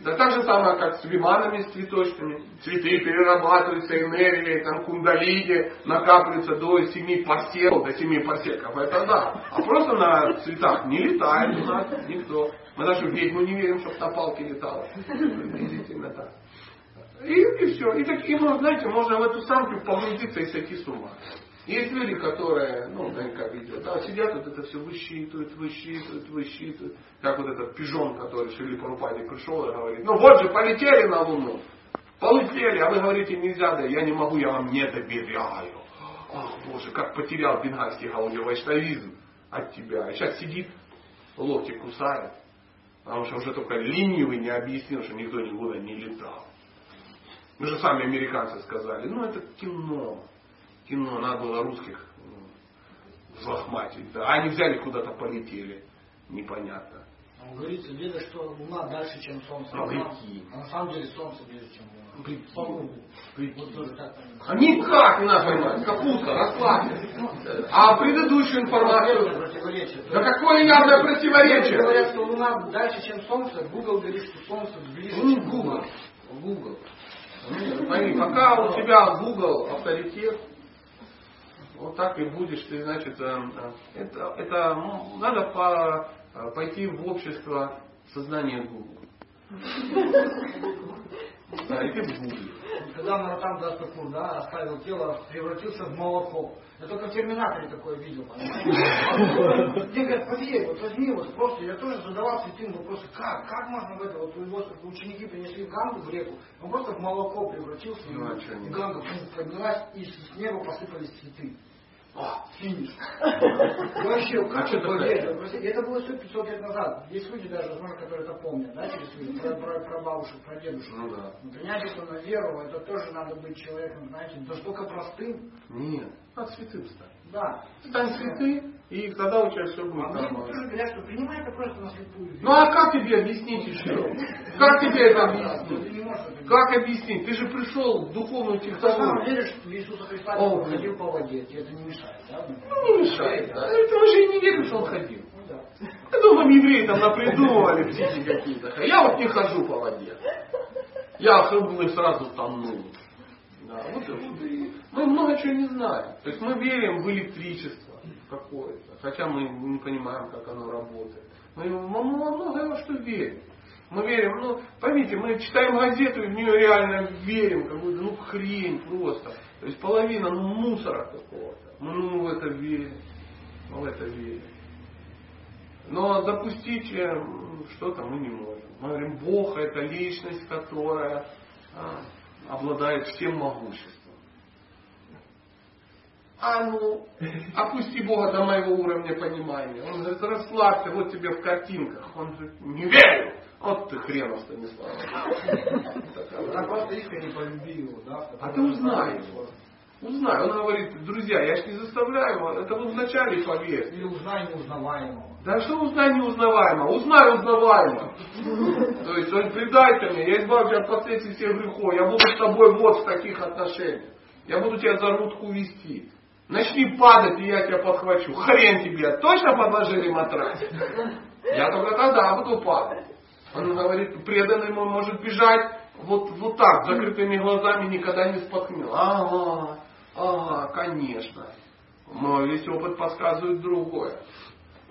Да так же самое, как с виманами, с цветочками. Цветы перерабатываются энергией, там кундалини накапливаются до семи парсеков, до семи парсеков. Это да. А просто на цветах не летает у нас никто. Мы даже в ведьму не верим, чтобы на палке летала. Приблизительно так. И, и все. И так, и, ну, знаете, можно в эту самку погрузиться и сойти с ума. Есть люди, которые, ну, как видео, да, сидят, вот это все высчитывают, высчитывают, высчитывают. Как вот этот пижон, который Шили Парупади пришел и говорит, ну вот же, полетели на Луну. Полетели, а вы говорите, нельзя, да я не могу, я вам не доверяю. Ах, Боже, как потерял бенгальский гаудио-вайшнавизм от тебя. И сейчас сидит, локти кусает, потому что уже только ленивый не объяснил, что никто никуда не летал. Мы же сами американцы сказали, ну это кино кино, надо было русских взлохматить. Да. А они взяли куда-то полетели. Непонятно. Он говорит, видно, что Луна дальше, чем Солнце. А, прикинь. а на самом деле Солнце ближе, чем Луна. Прикинь. По кругу. Прикинь. Вот тоже так А никак не надо понимать. Капуста, расслабься. А предыдущую информацию... Да какое явное противоречие? говорят, что Луна дальше, чем Солнце. Google говорит, что Солнце ближе, Ну, чем Google. Google. Смотри, пока у тебя Google авторитет, вот так и будешь ты, значит, э, э, это, это ну, надо по, э, пойти в общество сознания Google. Да, и ты в Google. Когда Маратан Дастакур, да, оставил тело, превратился в молоко. Я только в Терминаторе такое видел, понимаете? Мне говорят, поверь, вот возьми, вот просто, я тоже задавался этим вопросом, как, как можно в это, вот его ученики принесли Гангу, в реку, он просто в молоко превратился, Ну, а? Ганга поднялась, и с неба посыпались цветы. А, Финиш. Вообще, как это? Простите, Это было все 500 лет назад. Есть люди даже, возможно, которые это помнят, да, через своих про, про, про бабушек, про дедушек. Ну да. Но Принять это на веру, это тоже надо быть человеком, знаете, настолько простым. Нет, надо святым стать. Да. Стань святым, и тогда у тебя все будет А нормально. говорят, что принимай это просто на слепую. Ну а как тебе объяснить еще? Как тебе это Ты объяснить? Как объяснить? Ты же пришел в духовную Ты на самом технологию. веришь в Иисуса Христа, ходил по воде, тебе это не мешает, да? Ну, не мешает. Да. Это уже и не верю, что он ходил. Ну. Я думаю, евреи там напридумывали птички какие-то. Я вот не хожу по воде. Я и сразу тонул. Да, вот, и- вот и мы много чего не знаем. То есть мы верим в электричество какое-то, хотя мы не понимаем, как оно работает. Мы во многое во что верим. Мы верим, ну, поймите, мы читаем газету и в нее реально верим, какую-то, ну, хрень просто. То есть половина, ну, мусора какого-то. Мы ну, в это верим. Мы в это верим. Но допустить э, что-то мы не можем. Мы говорим, Бог это личность, которая а, обладает всем могуществом. А ну, опусти Бога до моего уровня понимания. Он говорит, расслабься, вот тебе в картинках. Он говорит, не верю. Вот ты хренов, Станислав. Она просто искренне полюби его, да? А ты узнай его. Узнай. Он говорит, друзья, я ж не заставляю, это вы вначале поверьте. Или узнай неузнаваемого. Да что узнай неузнаваемо? Узнай узнаваемо. То есть он предай ко мне, я избавлю тебя от последствий всех грехов, я буду с тобой вот в таких отношениях. Я буду тебя за рудку вести. Начни падать, и я тебя подхвачу. Хрен тебе, точно подложили матрас? Я только тогда буду падать. Он говорит, преданный мой может бежать вот, вот так, закрытыми глазами, никогда не споткнет. Ага, ага, конечно. Но весь опыт подсказывает другое.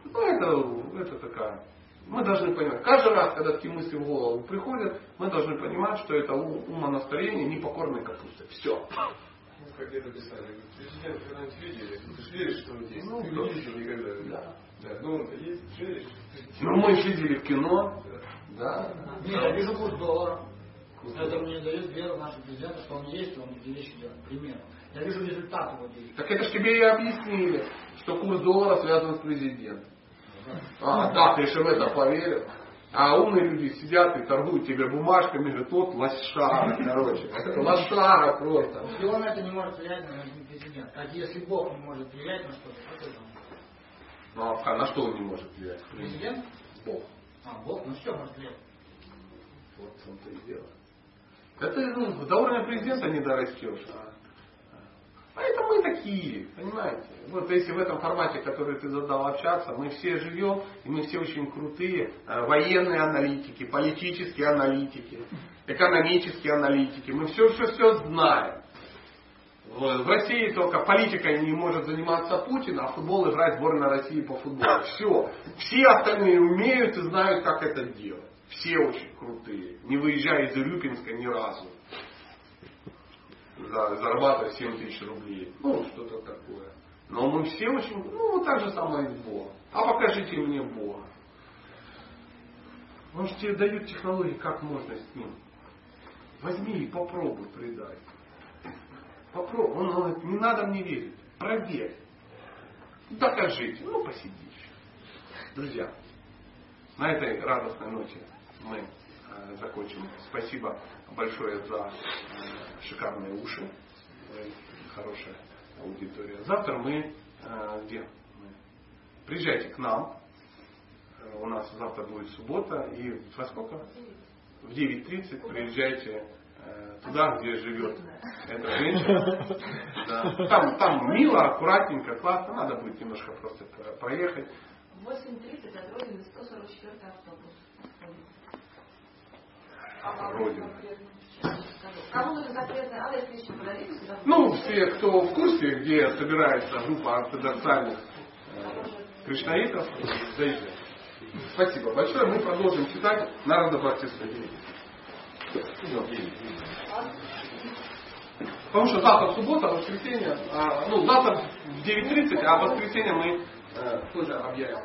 Ну, это, это такая. Мы должны понимать, каждый раз, когда такие мысли в голову приходят, мы должны понимать, что это ум- умонастроение непокорной капусты. Все. Ну, как где-то писали, президент когда-нибудь видели? Ты же веришь, что он есть? Ну, Ты да. не видел никогда. Да. Да, ну он-то есть, же веришь? Ну, мы видели в кино. Да. Нет, я вижу курс доллара. Это мне дает веру нашего президента, что он есть, он вещи делает. К примеру. Я вижу результат его действий. Так это ж тебе и объяснили, что курс доллара связан с президентом. А, да, ты же в это поверил. А умные люди сидят и торгуют тебе бумажками, говорят, вот лошара, короче. Лошара просто. Если он это не может влиять на президент, а если Бог не может влиять на что-то? Ну а на что он не может влиять? Президент? Бог. А, Бог, ну что может влиять? Вот в том-то и дело. Это ну, до уровня президента не дорастешь. А, а это мы такие, понимаете? Вот если в этом формате, который ты задал общаться, мы все живем, и мы все очень крутые э, военные аналитики, политические аналитики, экономические аналитики. Мы все, все, все знаем. В России только политикой не может заниматься Путин, а футбол играет сборная России по футболу. Все. Все остальные умеют и знают, как это делать. Все очень крутые. Не выезжая из Рюпинска ни разу. За, зарабатывая 7 тысяч рублей. Ну, что-то такое. Но мы все очень, ну, так же самое и Бог. А покажите мне Бога. Он же тебе дает технологии, как можно с ним. Возьми и попробуй предать. Попробуй. Он говорит, не надо мне верить. Проверь. Докажите. Ну, посиди еще. Друзья, на этой радостной ноте мы э, закончим. Спасибо большое за э, шикарные уши. Хорошая аудитория. Завтра мы э, где? Приезжайте к нам. Э, у нас завтра будет суббота. И во сколько? В 9.30 приезжайте туда, где живет эта женщина. Там, там мило, аккуратненько, классно. Надо будет немножко просто проехать. В 8.30 от Родины 144 автобус. Родина. Ну, все, кто в курсе, где собирается группа ортодоксальных э, кришнаитов, заезжайте. Спасибо большое. Мы продолжим читать Народа Бхактиста. Потому что завтра суббота, воскресенье, а, ну завтра в 9.30, а в воскресенье мы э, тоже объявим.